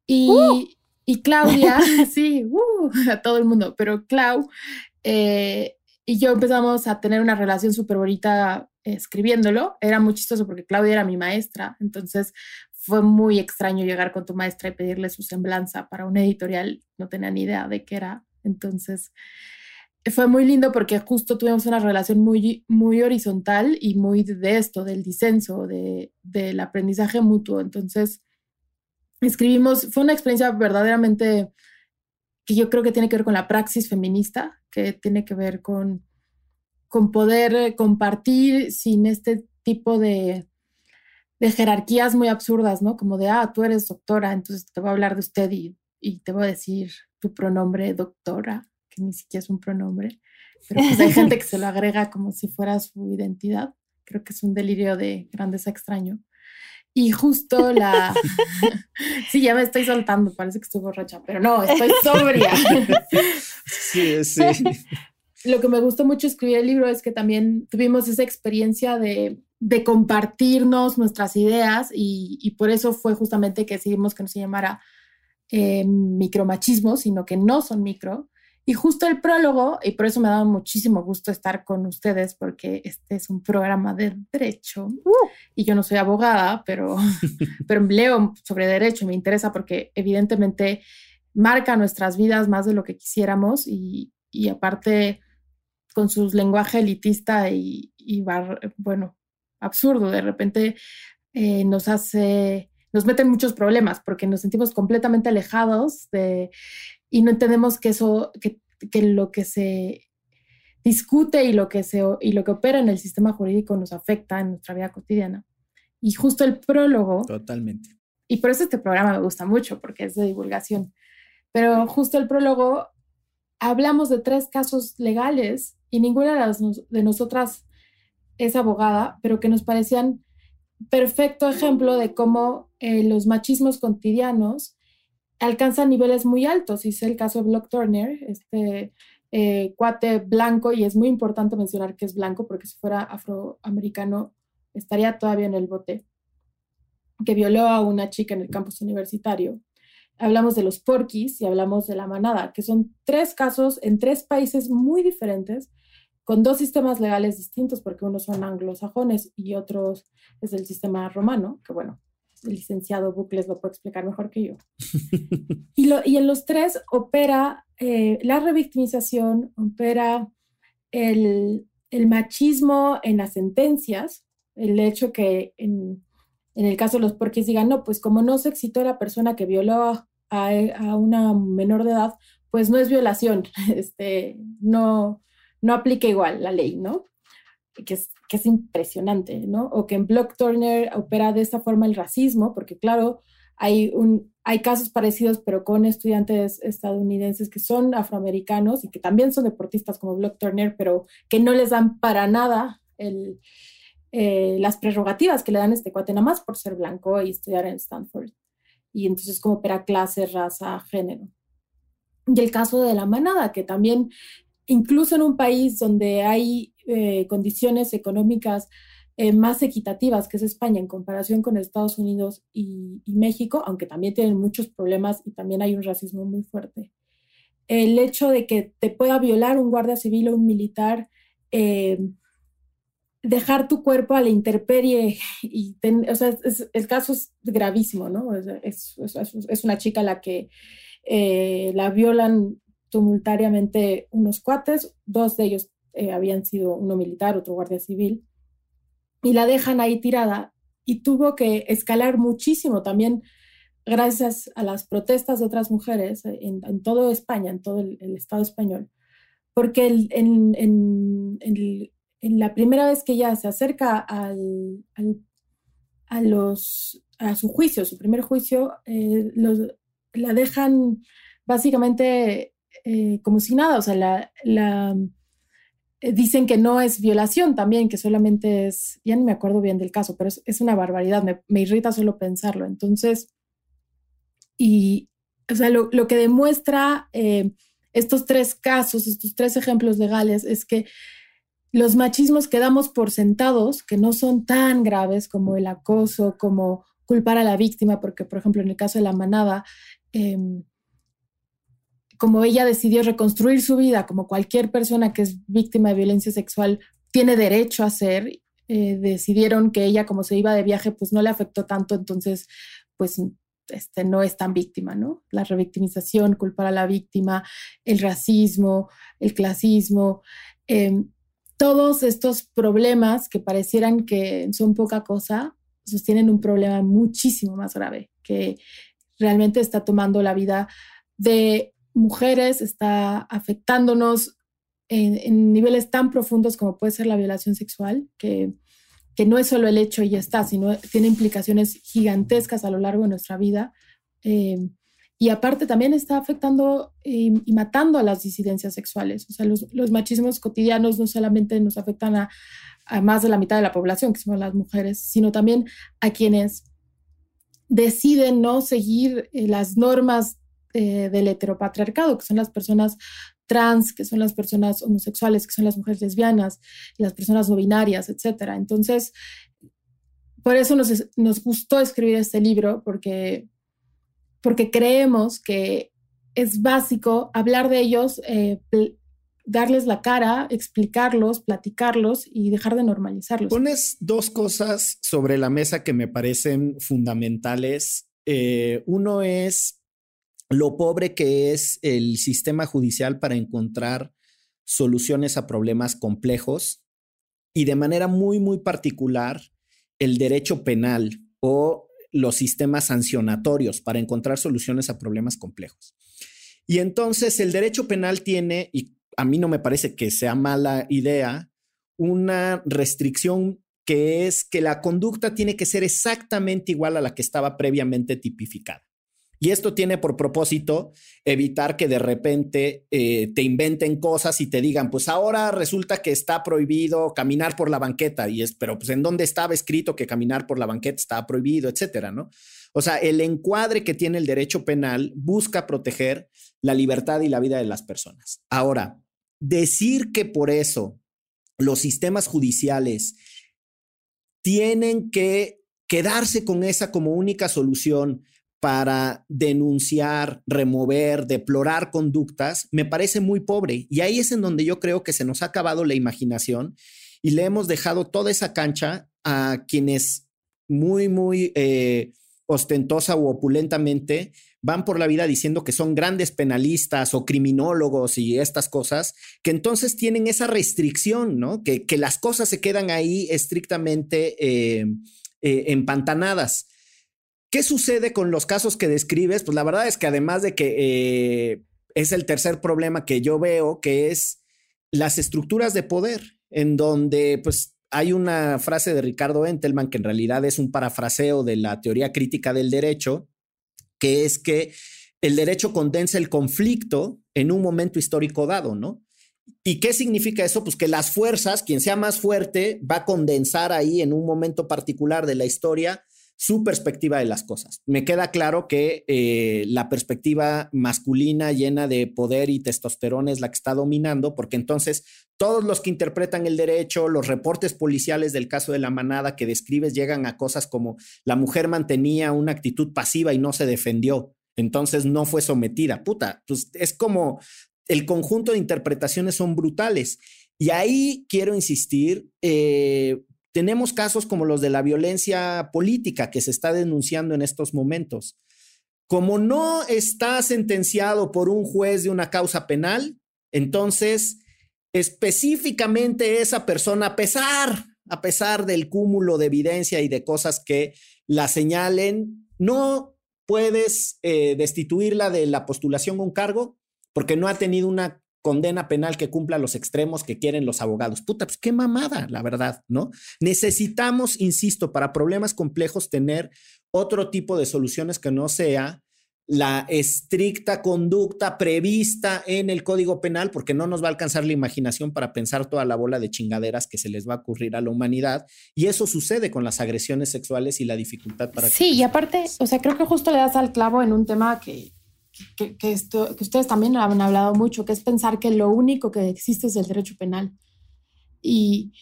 F: Y, ¡Uh! y Claudia, sí, ¡uh! a todo el mundo, pero Clau eh, y yo empezamos a tener una relación súper bonita escribiéndolo. Era muy chistoso porque Claudia era mi maestra, entonces fue muy extraño llegar con tu maestra y pedirle su semblanza para una editorial. No tenía ni idea de qué era. Entonces fue muy lindo porque justo tuvimos una relación muy, muy horizontal y muy de esto, del disenso, de, del aprendizaje mutuo. Entonces escribimos, fue una experiencia verdaderamente que yo creo que tiene que ver con la praxis feminista, que tiene que ver con con poder eh, compartir sin este tipo de, jerarquías muy absurdas, ¿no? Como de, ah, tú eres doctora, entonces te voy a hablar de usted y, te voy a decir tu pronombre doctora, que ni siquiera es un pronombre, pero pues hay gente que se lo agrega como si fuera su identidad. Creo que es un delirio de grandeza extraño. Y justo la... sí, ya me estoy soltando, parece que estoy borracha, pero no, estoy sobria.
A: sí, sí
F: lo que me gustó mucho escribir el libro es que también tuvimos esa experiencia de, compartirnos nuestras ideas y, por eso fue justamente que decidimos que no se llamara eh, micromachismos, sino que no son micro. Y justo el prólogo, y por eso me da muchísimo gusto estar con ustedes, porque este es un programa de derecho. Uh. y yo no soy abogada, pero, pero leo sobre derecho, me interesa porque evidentemente marca nuestras vidas más de lo que quisiéramos y, y aparte con su lenguaje elitista y, y bueno, absurdo, de repente eh, nos hace, nos mete en muchos problemas porque nos sentimos completamente alejados de, y no entendemos que eso, que, que lo que se discute y lo que, se, y lo que opera en el sistema jurídico nos afecta en nuestra vida cotidiana. Y justo el prólogo.
A: Totalmente.
F: Y por eso este programa me gusta mucho, porque es de divulgación. Pero justo el prólogo hablamos de tres casos legales y ninguna de, las, de nosotras es abogada, pero que nos parecían perfecto ejemplo de cómo eh, los machismos cotidianos alcanzan niveles muy altos. Es el caso de Block Turner, este eh, cuate blanco, y es muy importante mencionar que es blanco, porque si fuera afroamericano estaría todavía en el bote, que violó a una chica en el campus universitario hablamos de los porquis y hablamos de la manada, que son tres casos en tres países muy diferentes, con dos sistemas legales distintos, porque unos son anglosajones y otros es el sistema romano, que bueno, el licenciado Bucles lo puede explicar mejor que yo. y, lo, y en los tres opera eh, la revictimización, opera el, el, machismo en las sentencias, el hecho que en, en el caso de los porquis digan, no, pues como no se excitó la persona que violó a, una menor de edad, pues no es violación, este, no, no aplica igual la ley, ¿no? Que es, impresionante, ¿no? O que en Block Turner opera de esta forma el racismo, porque claro, hay, hay casos parecidos, pero con estudiantes estadounidenses que son afroamericanos y que también son deportistas como Block Turner, pero que no les dan para nada eh, las prerrogativas que le dan este cuate nada más por ser blanco y estudiar en Stanford y entonces como opera clase, raza, género. Y el caso de la manada, que también incluso en un país donde hay eh, condiciones económicas eh, más equitativas, que es España en comparación con Estados Unidos y, México, aunque también tienen muchos problemas y también hay un racismo muy fuerte. El hecho de que te pueda violar un guardia civil o un militar eh, dejar tu cuerpo a la intemperie o sea, el caso es gravísimo, ¿no? Es, es, una chica a la que la violan tumultariamente unos cuates, dos de ellos eh, habían sido uno militar, otro guardia civil, y la dejan ahí tirada y tuvo que escalar muchísimo también gracias a las protestas de otras mujeres en, en toda España, en todo el, Estado español, porque el, en, en, el en la primera vez que ella se acerca al, a, los, a su juicio, su primer juicio, eh, la dejan básicamente eh, como si nada, o sea, la, eh, dicen que no es violación también, que solamente es, ya no me acuerdo bien del caso, pero es, una barbaridad, me, irrita solo pensarlo. Entonces, y, o sea, lo, que demuestra estos tres casos, estos tres ejemplos legales, es que los machismos que damos por sentados, que no son tan graves como el acoso, como culpar a la víctima, porque por ejemplo en el caso de la manada, em, como ella decidió reconstruir su vida, como cualquier persona que es víctima de violencia sexual tiene derecho a hacer, eh, decidieron que ella como se iba de viaje, pues no le afectó tanto, entonces pues este, no es tan víctima, ¿no? La revictimización, culpar a la víctima, el racismo, el clasismo. Em, todos estos problemas que parecieran que son poca cosa, sostienen un problema muchísimo más grave, que realmente está tomando la vida de mujeres, está afectándonos en, niveles tan profundos como puede ser la violación sexual, que, que, no es solo el hecho y ya está, sino tiene implicaciones gigantescas a lo largo de nuestra vida. Eh, y aparte también está afectando y, matando a las disidencias sexuales. O sea, los, los machismos cotidianos no solamente nos afectan a, a, más de la mitad de la población, que son las mujeres, sino también a quienes deciden no seguir eh, las normas eh, del heteropatriarcado, que son las personas trans, que son las personas homosexuales, que son las mujeres lesbianas, las personas no binarias, etc. Entonces, por eso nos, nos gustó escribir este libro, porque porque creemos que es básico hablar de ellos, eh, darles la cara, explicarlos, platicarlos y dejar de normalizarlos.
A: Pones dos cosas sobre la mesa que me parecen fundamentales. Eh, uno es lo pobre que es el sistema judicial para encontrar soluciones a problemas complejos y de manera muy, muy particular el derecho penal o los sistemas sancionatorios para encontrar soluciones a problemas complejos. Y entonces el derecho penal tiene, y a mí no me parece que sea mala idea, una restricción que es que la conducta tiene que ser exactamente igual a la que estaba previamente tipificada. Y esto tiene por propósito evitar que de repente eh, te inventen cosas y te digan, pues ahora resulta que está prohibido caminar por la banqueta. Y es, pero pues en dónde estaba escrito que caminar por la banqueta estaba prohibido, etcétera, ¿no? O sea, el encuadre que tiene el derecho penal busca proteger la libertad y la vida de las personas. Ahora, decir que por eso los sistemas judiciales tienen que quedarse con esa como única solución para denunciar, remover, deplorar conductas, me parece muy pobre. Y ahí es en donde yo creo que se nos ha acabado la imaginación y le hemos dejado toda esa cancha a quienes muy, muy eh, ostentosa o opulentamente van por la vida diciendo que son grandes penalistas o criminólogos y estas cosas, que entonces tienen esa restricción, ¿no? Que, las cosas se quedan ahí estrictamente eh, eh, empantanadas. ¿Qué sucede con los casos que describes? Pues la verdad es que además de que eh, es el tercer problema que yo veo, que es las estructuras de poder, en donde pues hay una frase de Ricardo Entelman que en realidad es un parafraseo de la teoría crítica del derecho, que es que el derecho condensa el conflicto en un momento histórico dado, ¿no? ¿Y qué significa eso? Pues que las fuerzas, quien sea más fuerte, va a condensar ahí en un momento particular de la historia su perspectiva de las cosas. Me queda claro que eh, la perspectiva masculina llena de poder y testosterona es la que está dominando, porque entonces todos los que interpretan el derecho, los reportes policiales del caso de la manada que describes llegan a cosas como la mujer mantenía una actitud pasiva y no se defendió, entonces no fue sometida. Puta, pues es como el conjunto de interpretaciones son brutales. Y ahí quiero insistir, eh, tenemos casos como los de la violencia política que se está denunciando en estos momentos. Como no está sentenciado por un juez de una causa penal, entonces específicamente esa persona, a pesar, a pesar del cúmulo de evidencia y de cosas que la señalen, no puedes eh, destituirla de la postulación a un cargo porque no ha tenido una condena penal que cumpla los extremos que quieren los abogados. Puta, pues qué mamada, la verdad, ¿no? Necesitamos, insisto, para problemas complejos tener otro tipo de soluciones que no sea la estricta conducta prevista en el Código Penal, porque no nos va a alcanzar la imaginación para pensar toda la bola de chingaderas que se les va a ocurrir a la humanidad. Y eso sucede con las agresiones sexuales y la dificultad para...
F: Sí, y aparte, o sea, creo que justo le das al clavo en un tema que, que, esto, que ustedes también han hablado mucho, que es pensar que lo único que existe es el derecho penal. Y,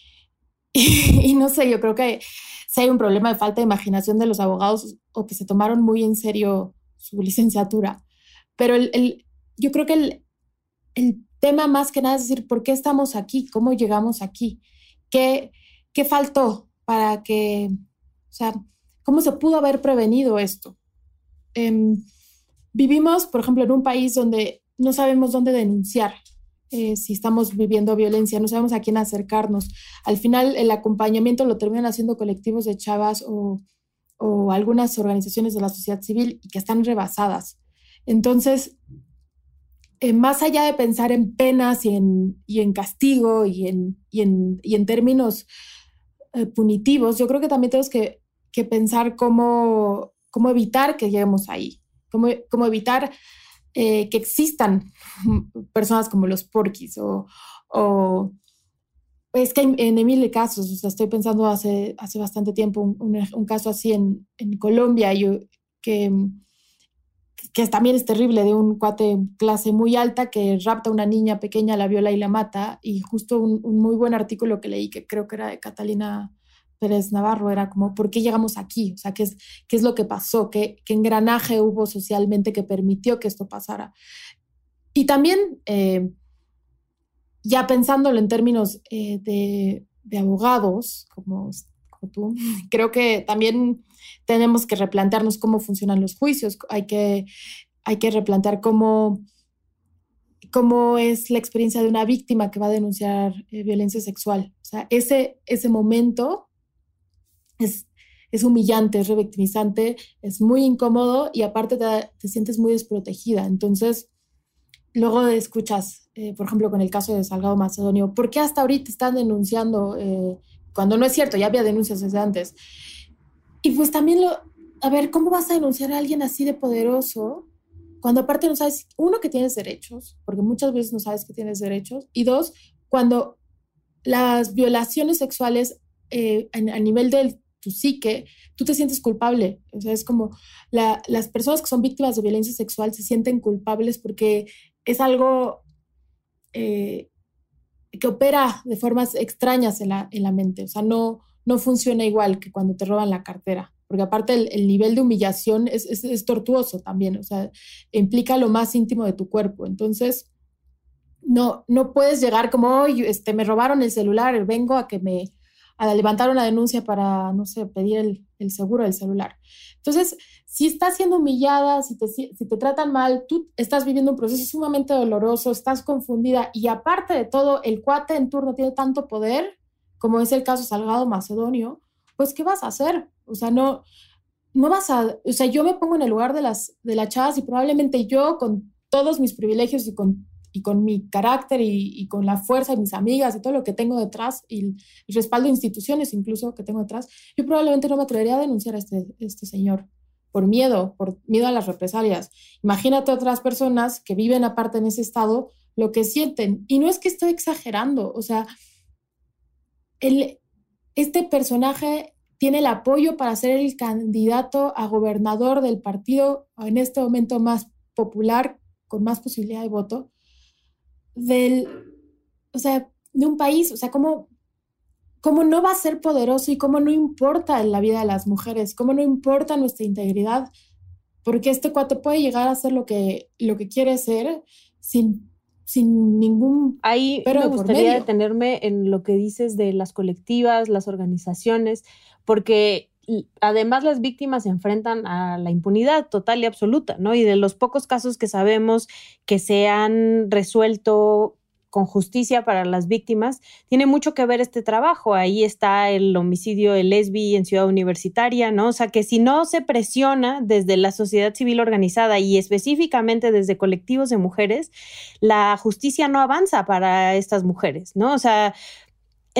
F: y, no sé, yo creo que si hay un problema de falta de imaginación de los abogados o que se tomaron muy en serio su licenciatura. Pero el, el, yo creo que el, el, tema más que nada es decir, ¿por qué estamos aquí? ¿Cómo llegamos aquí? ¿Qué, qué faltó para que, o sea, cómo se pudo haber prevenido esto? Eh, Vivimos, por ejemplo, en un país donde no sabemos dónde denunciar eh, si estamos viviendo violencia, no sabemos a quién acercarnos. Al final, el acompañamiento lo terminan haciendo colectivos de chavas o, algunas organizaciones de la sociedad civil y que están rebasadas. Entonces, eh, más allá de pensar en penas y en, y en castigo y en, y en, y en términos eh, punitivos, yo creo que también tenemos que, que pensar cómo, cómo evitar que lleguemos ahí cómo, evitar eh, que existan personas como los porquis o, o es que en mil casos, o sea, estoy pensando hace, hace bastante tiempo un, caso así en, en Colombia yo, que, que también es terrible, de un cuate clase muy alta que rapta a una niña pequeña, la viola y la mata, y justo un, muy buen artículo que leí, que creo que era de Catalina Pérez Navarro era como, ¿por qué llegamos aquí? O sea, ¿qué es, qué es lo que pasó? ¿Qué, ¿Qué engranaje hubo socialmente que permitió que esto pasara? Y también, eh, ya pensándolo en términos eh, de, de, abogados, como, como, tú, creo que también tenemos que replantearnos cómo funcionan los juicios, hay que, hay que replantear cómo, cómo es la experiencia de una víctima que va a denunciar eh, violencia sexual. O sea, ese, ese momento es, es humillante, es revictimizante, es muy incómodo y aparte te, te sientes muy desprotegida. Entonces, luego escuchas, eh, por ejemplo, con el caso de Salgado Macedonio, ¿por qué hasta ahorita están denunciando? Eh, cuando no es cierto, ya había denuncias desde antes. Y pues también lo, a ver, ¿cómo vas a denunciar a alguien así de poderoso cuando aparte no sabes, uno, que tienes derechos, porque muchas veces no sabes que tienes derechos, y dos, cuando las violaciones sexuales eh, a, nivel de tu psique, tú te sientes culpable. O sea, es como la, las personas que son víctimas de violencia sexual se sienten culpables porque es algo eh, que opera de formas extrañas en la, en la mente. O sea, no, no funciona igual que cuando te roban la cartera porque aparte el, el nivel de humillación es, es, es, tortuoso también, o sea, implica lo más íntimo de tu cuerpo. Entonces, no, no puedes llegar como, hoy este, me robaron el celular, vengo a que me, a levantar una denuncia para, no sé, pedir el, el seguro del celular. Entonces, si estás siendo humillada, si te, si te tratan mal, tú estás viviendo un proceso sumamente doloroso, estás confundida y aparte de todo, el cuate en turno tiene tanto poder, como es el caso Salgado Macedonio, pues, ¿qué vas a hacer? O sea, no, no vas a, o sea, yo me pongo en el lugar de las, de las chavas y probablemente yo con todos mis privilegios y con, y con mi carácter y, y, con la fuerza de mis amigas y todo lo que tengo detrás y el, el, respaldo de instituciones incluso que tengo detrás, yo probablemente no me atrevería a denunciar a este, este señor por miedo, por miedo a las represalias. Imagínate otras personas que viven aparte en ese estado lo que sienten. Y no es que estoy exagerando, o sea, el, este personaje tiene el apoyo para ser el candidato a gobernador del partido en este momento más popular, con más posibilidad de voto, del, o sea, de un país, o sea, cómo, cómo no va a ser poderoso y cómo no importa en la vida de las mujeres, cómo no importa nuestra integridad, porque este cuate puede llegar a ser lo que, lo que quiere ser sin sin ningún...
B: Ahí pero me gustaría detenerme en lo que dices de las colectivas, las organizaciones, porque además las víctimas se enfrentan a la impunidad total y absoluta, ¿no? Y de los pocos casos que sabemos que se han resuelto con justicia para las víctimas, tiene mucho que ver este trabajo. Ahí está el homicidio de Lesbi en Ciudad Universitaria, ¿no? O sea, que si no se presiona desde la sociedad civil organizada y específicamente desde colectivos de mujeres, la justicia no avanza para estas mujeres, ¿no? O sea,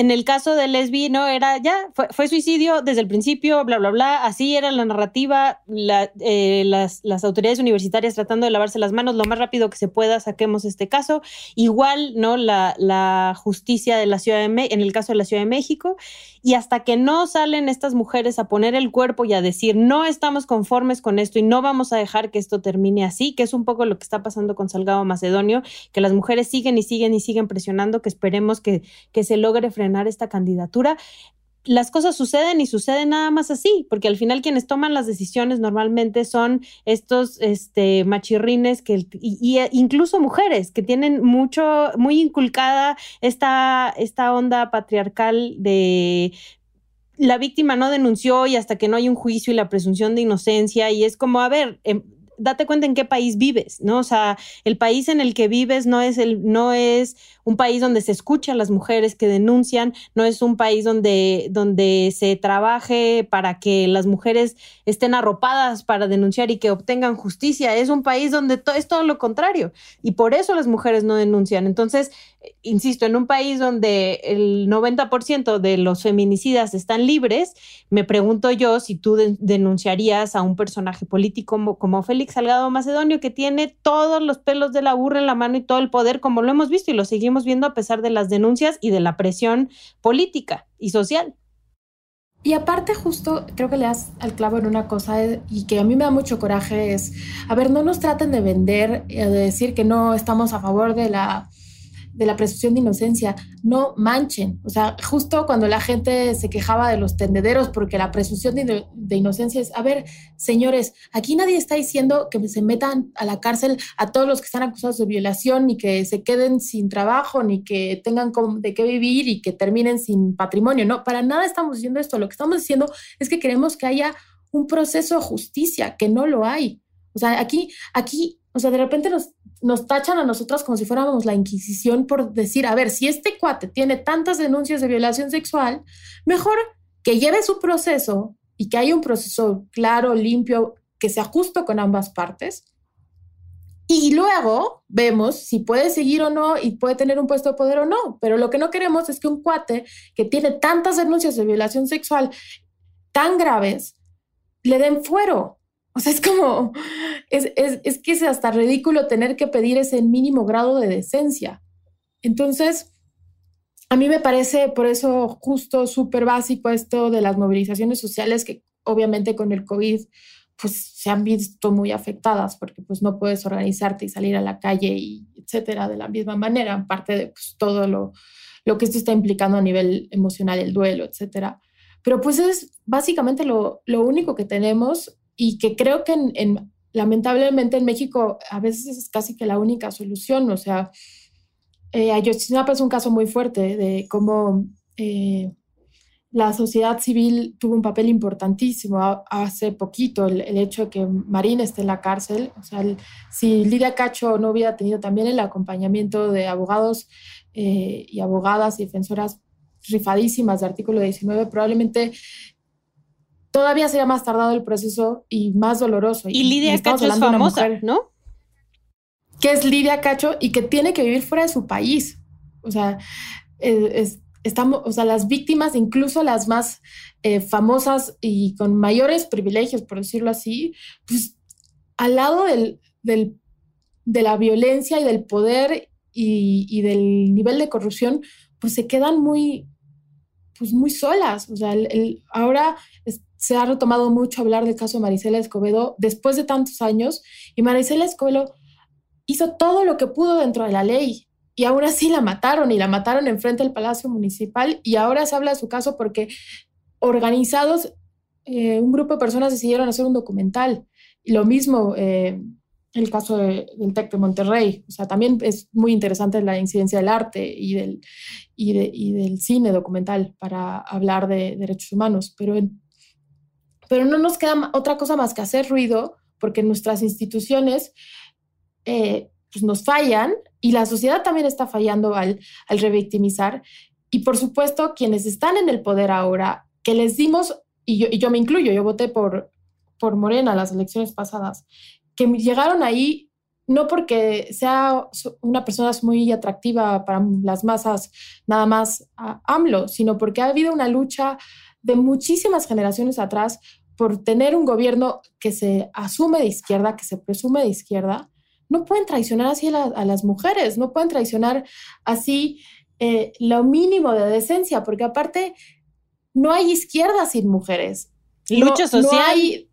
B: en el caso de Lesbi, no era ya, fue, fue, suicidio desde el principio, bla, bla, bla. Así era la narrativa, la, eh, las, las, autoridades universitarias tratando de lavarse las manos lo más rápido que se pueda, saquemos este caso. Igual, ¿no? La, la justicia de la Ciudad de México, en el caso de la Ciudad de México. Y hasta que no salen estas mujeres a poner el cuerpo y a decir, no estamos conformes con esto y no vamos a dejar que esto termine así, que es un poco lo que está pasando con Salgado Macedonio, que las mujeres siguen y siguen y siguen presionando, que esperemos que, que se logre frenar esta candidatura, las cosas suceden y suceden nada más así, porque al final quienes toman las decisiones normalmente son estos este, machirrines que, y, y, incluso mujeres que tienen mucho, muy inculcada esta, esta onda patriarcal de la víctima no denunció y hasta que no hay un juicio y la presunción de inocencia y es como, a ver, eh, date cuenta en qué país vives, ¿no? O sea, el país en el que vives no es el, no es un país donde se escucha a las mujeres que denuncian, no es un país donde, donde se trabaje para que las mujeres estén arropadas para denunciar y que obtengan justicia, es un país donde es todo lo contrario y por eso las mujeres no denuncian. Entonces, insisto, en un país donde el 90% de los feminicidas están libres, me pregunto yo si tú de denunciarías a un personaje político como, como Félix Salgado Macedonio, que tiene todos los pelos de la burra en la mano y todo el poder, como lo hemos visto y lo seguimos viendo a pesar de las denuncias y de la presión política y social.
F: Y aparte justo creo que le das al clavo en una cosa y que a mí me da mucho coraje es, a ver, no nos traten de vender, de decir que no estamos a favor de la de la presunción de inocencia, no manchen. O sea, justo cuando la gente se quejaba de los tendederos porque la presunción de, inocencia es, a ver, señores, aquí nadie está diciendo que se metan a la cárcel a todos los que están acusados de violación, ni que se queden sin trabajo, ni que tengan de qué vivir y que terminen sin patrimonio. No, para nada estamos diciendo esto. Lo que estamos diciendo es que queremos que haya un proceso de justicia, que no lo hay. O sea, aquí, aquí, o sea, de repente nos, nos tachan a nosotras como si fuéramos la Inquisición por decir, a ver, si este cuate tiene tantas denuncias de violación sexual, mejor que lleve su proceso y que haya un proceso claro, limpio, que sea justo con ambas partes. Y luego vemos si puede seguir o no y puede tener un puesto de poder o no. Pero lo que no queremos es que un cuate que tiene tantas denuncias de violación sexual tan graves le den fuero. Sea, es como, es, es, que es hasta ridículo tener que pedir ese mínimo grado de decencia. Entonces, a mí me parece por eso justo súper básico esto de las movilizaciones sociales que obviamente con el COVID pues se han visto muy afectadas porque pues no puedes organizarte y salir a la calle y etcétera de la misma manera, aparte de pues, todo lo, lo que esto está implicando a nivel emocional, el duelo, etcétera. Pero pues es básicamente lo, lo único que tenemos y que creo que en, lamentablemente en México a veces es casi que la única solución. O sea, eh, Ayotzinapa es un caso muy fuerte de cómo eh, la sociedad civil tuvo un papel importantísimo hace poquito, el, hecho de que Marín esté en la cárcel. O sea, si Lidia Cacho no hubiera tenido también el acompañamiento de abogados eh, y abogadas y defensoras rifadísimas de artículo 19, probablemente todavía sería más tardado el proceso y más doloroso.
B: Y, Lidia Cacho es famosa, ¿no?
F: Que es Lidia Cacho y que tiene que vivir fuera de su país. O sea, estamos, o sea, las víctimas, incluso las más eh, famosas y con mayores privilegios, por decirlo así, pues al lado del, de la violencia y del poder y, y, del nivel de corrupción, pues se quedan muy, pues muy solas. O sea, el, ahora se ha retomado mucho hablar del caso de Marisela Escobedo después de tantos años y Marisela Escobedo hizo todo lo que pudo dentro de la ley y aún así la mataron y la mataron enfrente del Palacio Municipal y ahora se habla de su caso porque organizados, eh, un grupo de personas decidieron hacer un documental. Y lo mismo, eh, el caso del TEC de Monterrey. O sea, también es muy interesante la incidencia del arte y del, y, del cine documental para hablar de derechos humanos. Pero, pero no nos queda otra cosa más que hacer ruido porque nuestras instituciones eh, pues nos fallan y la sociedad también está fallando al, al revictimizar. Y por supuesto, quienes están en el poder ahora, que les dimos, y yo, y yo me incluyo, yo voté por, por Morena las elecciones pasadas, que llegaron ahí no porque sea una persona muy atractiva para las masas, nada más a AMLO, sino porque ha habido una lucha de muchísimas generaciones atrás por tener un gobierno que se asume de izquierda, que se presume de izquierda. No pueden traicionar así a, las mujeres, no pueden traicionar así eh, lo mínimo de decencia, porque aparte no hay izquierda sin mujeres.
B: Lucha social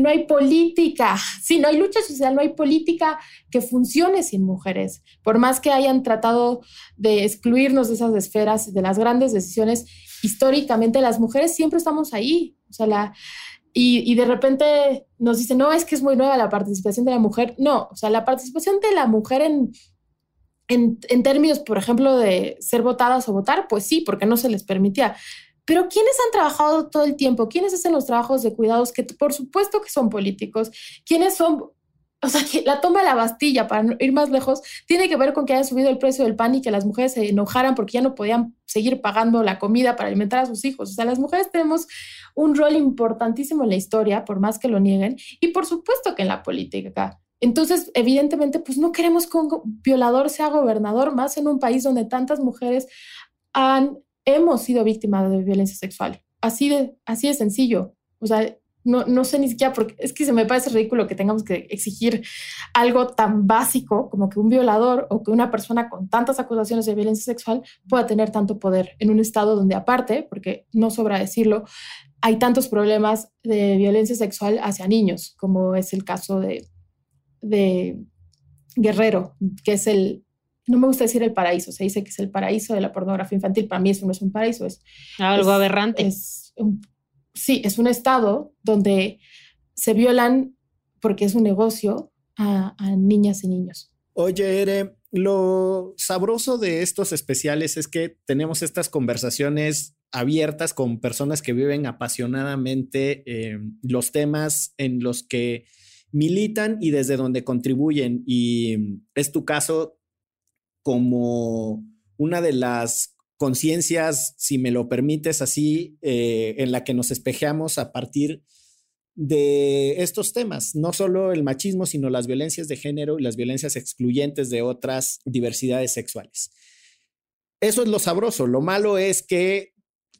F: no hay política, sí, no hay lucha social, no hay política que funcione sin mujeres. Por más que hayan tratado de excluirnos de esas esferas, de las grandes decisiones, históricamente las mujeres siempre estamos ahí. O sea, la, y, de repente nos dicen, no, es que es muy nueva la participación de la mujer. No, o sea, la participación de la mujer en, en, en términos, por ejemplo, de ser votadas o votar, pues sí, porque no se les permitía. Pero ¿quiénes han trabajado todo el tiempo? ¿Quiénes hacen los trabajos de cuidados? Que por supuesto que son políticos. ¿Quiénes son? O sea, que la toma de la Bastilla, para ir más lejos, tiene que ver con que hayan subido el precio del pan y que las mujeres se enojaran porque ya no podían seguir pagando la comida para alimentar a sus hijos. O sea, las mujeres tenemos un rol importantísimo en la historia, por más que lo nieguen, y por supuesto que en la política. Entonces, evidentemente, pues no queremos que un violador sea gobernador, más en un país donde tantas mujeres han hemos sido víctimas de violencia sexual. Así de, así de sencillo. O sea, no, no sé ni siquiera porque es que se me parece ridículo que tengamos que exigir algo tan básico como que un violador o que una persona con tantas acusaciones de violencia sexual pueda tener tanto poder en un estado donde aparte, porque no sobra decirlo, hay tantos problemas de violencia sexual hacia niños, como es el caso de, de Guerrero, que es el, no me gusta decir el paraíso, se dice que es el paraíso de la pornografía infantil, para mí eso no es un paraíso, es
B: algo aberrante.
F: Es sí, es un estado donde se violan porque es un negocio a, niñas y niños.
A: Oye, Ere, lo sabroso de estos especiales es que tenemos estas conversaciones abiertas con personas que viven apasionadamente eh, los temas en los que militan y desde donde contribuyen. Y es tu caso como una de las conciencias, si me lo permites así, eh, en la que nos espejeamos a partir de estos temas, no solo el machismo, sino las violencias de género y las violencias excluyentes de otras diversidades sexuales. Eso es lo sabroso. Lo malo es que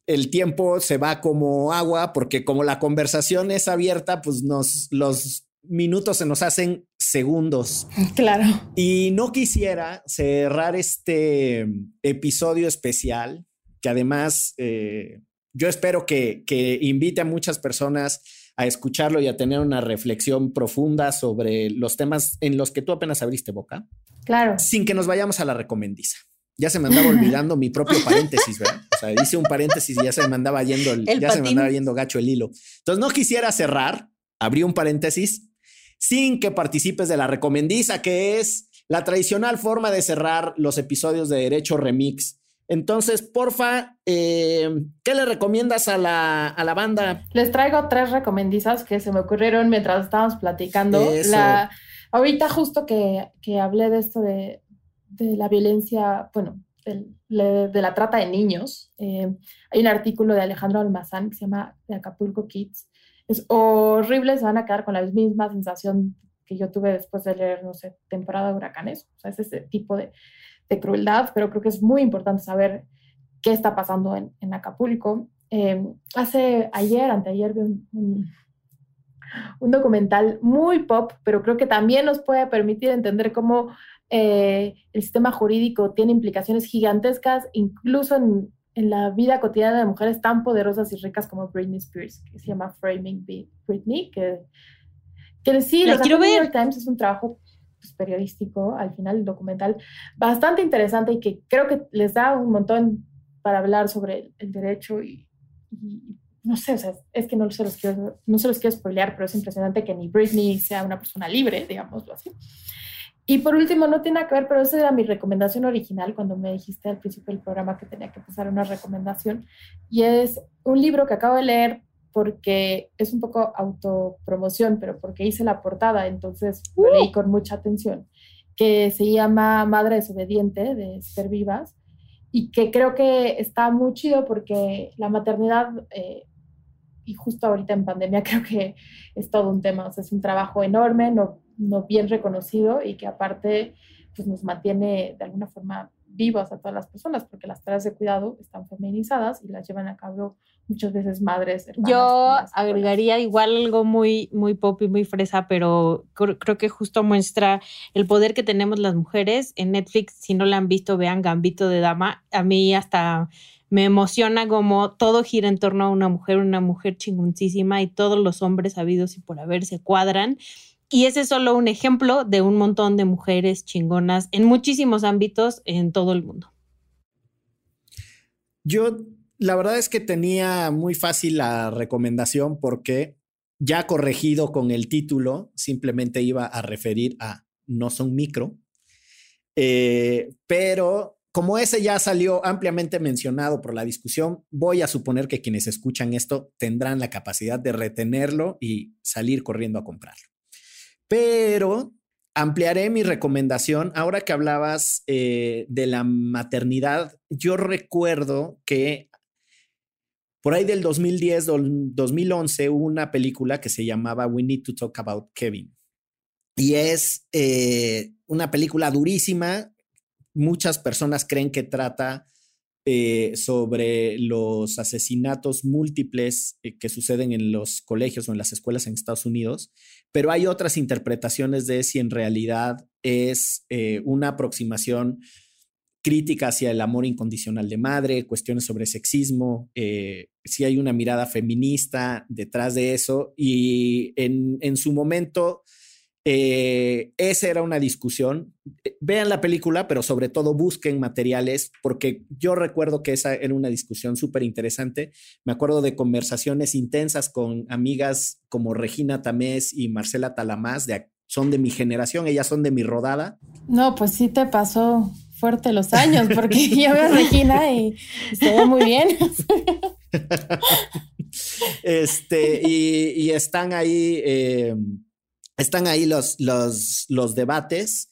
A: el tiempo se va como agua porque como la conversación es abierta, pues nos los minutos se nos hacen segundos.
F: Claro.
A: Y no quisiera cerrar este episodio especial, que además eh, yo espero que, que invite a muchas personas a escucharlo y a tener una reflexión profunda sobre los temas en los que tú apenas abriste boca.
F: Claro.
A: Sin que nos vayamos a la recomendiza. Ya se me andaba olvidando mi propio paréntesis, ¿verdad? O sea, hice un paréntesis y ya se me andaba yendo, el, ya se me andaba yendo gacho el hilo. Entonces no quisiera cerrar, abrí un paréntesis, sin que participes de la recomendiza, que es la tradicional forma de cerrar los episodios de Derecho Remix entonces, porfa, eh, ¿qué le recomiendas a la, a la, banda?
F: Les traigo tres recomendizas que se me ocurrieron mientras estábamos platicando. La, ahorita justo que, que, hablé de esto de, de la violencia, bueno, de, de, la trata de niños, eh, hay un artículo de Alejandro Almazán que se llama De Acapulco Kids. Es horrible, se van a quedar con la misma sensación que yo tuve después de leer, no sé, temporada de huracanes. O sea, es ese tipo de, crueldad, pero creo que es muy importante saber qué está pasando en, en Acapulco. Em, hace ayer, anteayer, vi un, un, documental muy pop, pero creo que también nos puede permitir entender cómo eh, el sistema jurídico tiene implicaciones gigantescas, incluso en, en, la vida cotidiana de mujeres tan poderosas y ricas como Britney Spears, que se llama Framing Britney, que, que sí,
B: los New York
F: Times es un trabajo pues, periodístico, al final el documental, bastante interesante y que creo que les da un montón para hablar sobre el, derecho y, no sé, o sea, es que no se, los quiero, no se los quiero spoilear, pero es impresionante que ni Britney sea una persona libre, digámoslo así. Y por último, no tiene nada que ver, pero esa era mi recomendación original cuando me dijiste al principio del programa que tenía que pasar una recomendación. Y es un libro que acabo de leer porque es un poco autopromoción, pero porque hice la portada, entonces lo leí uh. con mucha atención, que se llama Madre desobediente de Ser Vivas y que creo que está muy chido porque la maternidad, eh, y justo ahorita en pandemia creo que es todo un tema, o sea, es un trabajo enorme, no, no bien reconocido y que aparte pues nos mantiene de alguna forma vivas a todas las personas, porque las tareas de cuidado están feminizadas y las llevan a cabo muchas veces madres.
B: Yo agregaría igual algo muy, muy pop y muy fresa, pero creo, que justo muestra el poder que tenemos las mujeres. En Netflix, si no la han visto, vean Gambito de Dama. A mí hasta me emociona como todo gira en torno a una mujer, una mujer chingoncísima y todos los hombres habidos y por haber se cuadran. Y ese es solo un ejemplo de un montón de mujeres chingonas en muchísimos ámbitos en todo el mundo.
A: Yo, la verdad es que tenía muy fácil la recomendación porque ya corregido con el título, simplemente iba a referir a no son micro, eh, pero como ese ya salió ampliamente mencionado por la discusión, voy a suponer que quienes escuchan esto tendrán la capacidad de retenerlo y salir corriendo a comprarlo. Pero ampliaré mi recomendación. Ahora que hablabas eh, de la maternidad, yo recuerdo que por ahí del 2010, 2011, hubo una película que se llamaba We Need to Talk About Kevin. Y es eh, una película durísima. Muchas personas creen que trata eh, sobre los asesinatos múltiples que suceden en los colegios o en las escuelas en Estados Unidos pero hay otras interpretaciones de si en realidad es eh, una aproximación crítica hacia el amor incondicional de madre, cuestiones sobre sexismo, eh, si hay una mirada feminista detrás de eso y en, su momento Eh, esa era una discusión. Vean la película, pero sobre todo busquen materiales, porque yo recuerdo que esa era una discusión súper interesante. Me acuerdo de conversaciones intensas con amigas como Regina Tamés y Marcela Talamás, de, son de mi generación, ellas son de mi rodada.
F: No, pues sí te pasó fuerte los años, porque yo veo a Regina y, se ve muy bien.
A: este, y, están ahí. Eh, están ahí los, los, los debates.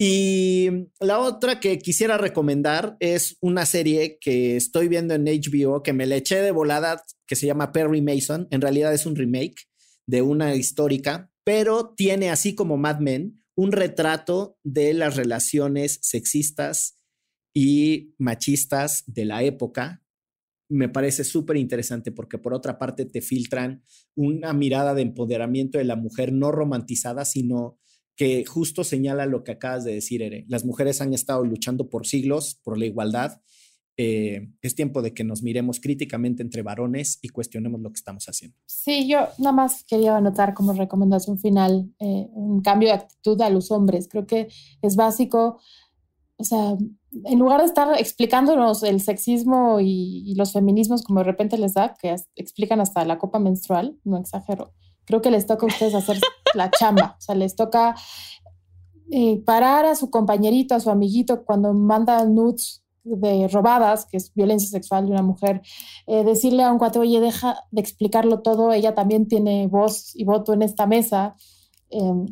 A: Y la otra que quisiera recomendar es una serie que estoy viendo en HBO que me le eché de volada, que se llama Perry Mason. En realidad es un remake de una histórica, pero tiene así como Mad Men un retrato de las relaciones sexistas y machistas de la época me parece súper interesante porque por otra parte te filtran una mirada de empoderamiento de la mujer no romantizada, sino que justo señala lo que acabas de decir, Ere. Las mujeres han estado luchando por siglos por la igualdad. Eh, es tiempo de que nos miremos críticamente entre varones y cuestionemos lo que estamos haciendo.
F: Sí, yo nada más quería anotar como recomendación final eh, un cambio de actitud a los hombres. Creo que es básico, o sea, en lugar de estar explicándonos el sexismo y, los feminismos como de repente les da, que explican hasta la copa menstrual, no exagero, creo que les toca a ustedes hacer la chamba, o sea, les toca eh, parar a su compañerito, a su amiguito cuando manda nudes de robadas, que es violencia sexual de una mujer, eh, decirle a un cuate, oye, deja de explicarlo todo, ella también tiene voz y voto en esta mesa. Em,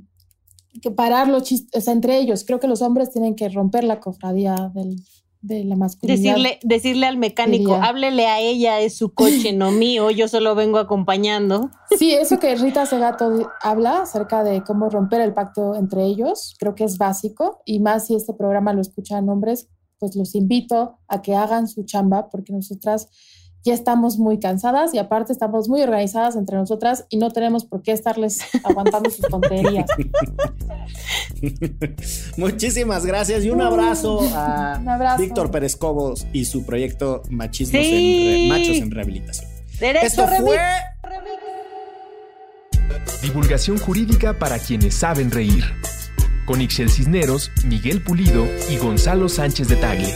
F: que parar los chistes, entre ellos, creo que los hombres tienen que romper la cofradía del, de la masculinidad.
B: Decirle, decirle al mecánico, háblele a ella, es su coche, no mío, yo solo vengo acompañando.
F: Sí, eso que Rita Segato habla acerca de cómo romper el pacto entre ellos, creo que es básico, y más si este programa lo escuchan hombres, pues los invito a que hagan su chamba, porque nosotras ya estamos muy cansadas y aparte estamos muy organizadas entre nosotras y no tenemos por qué estarles aguantando sus tonterías.
A: Muchísimas gracias y un abrazo a Víctor Pérez Cobos y su proyecto Machismos en Machos en Rehabilitación.
B: Esto fue
C: Divulgación jurídica para quienes saben reír. Con Ixel Cisneros, Miguel Pulido y Gonzalo Sánchez de Tagle.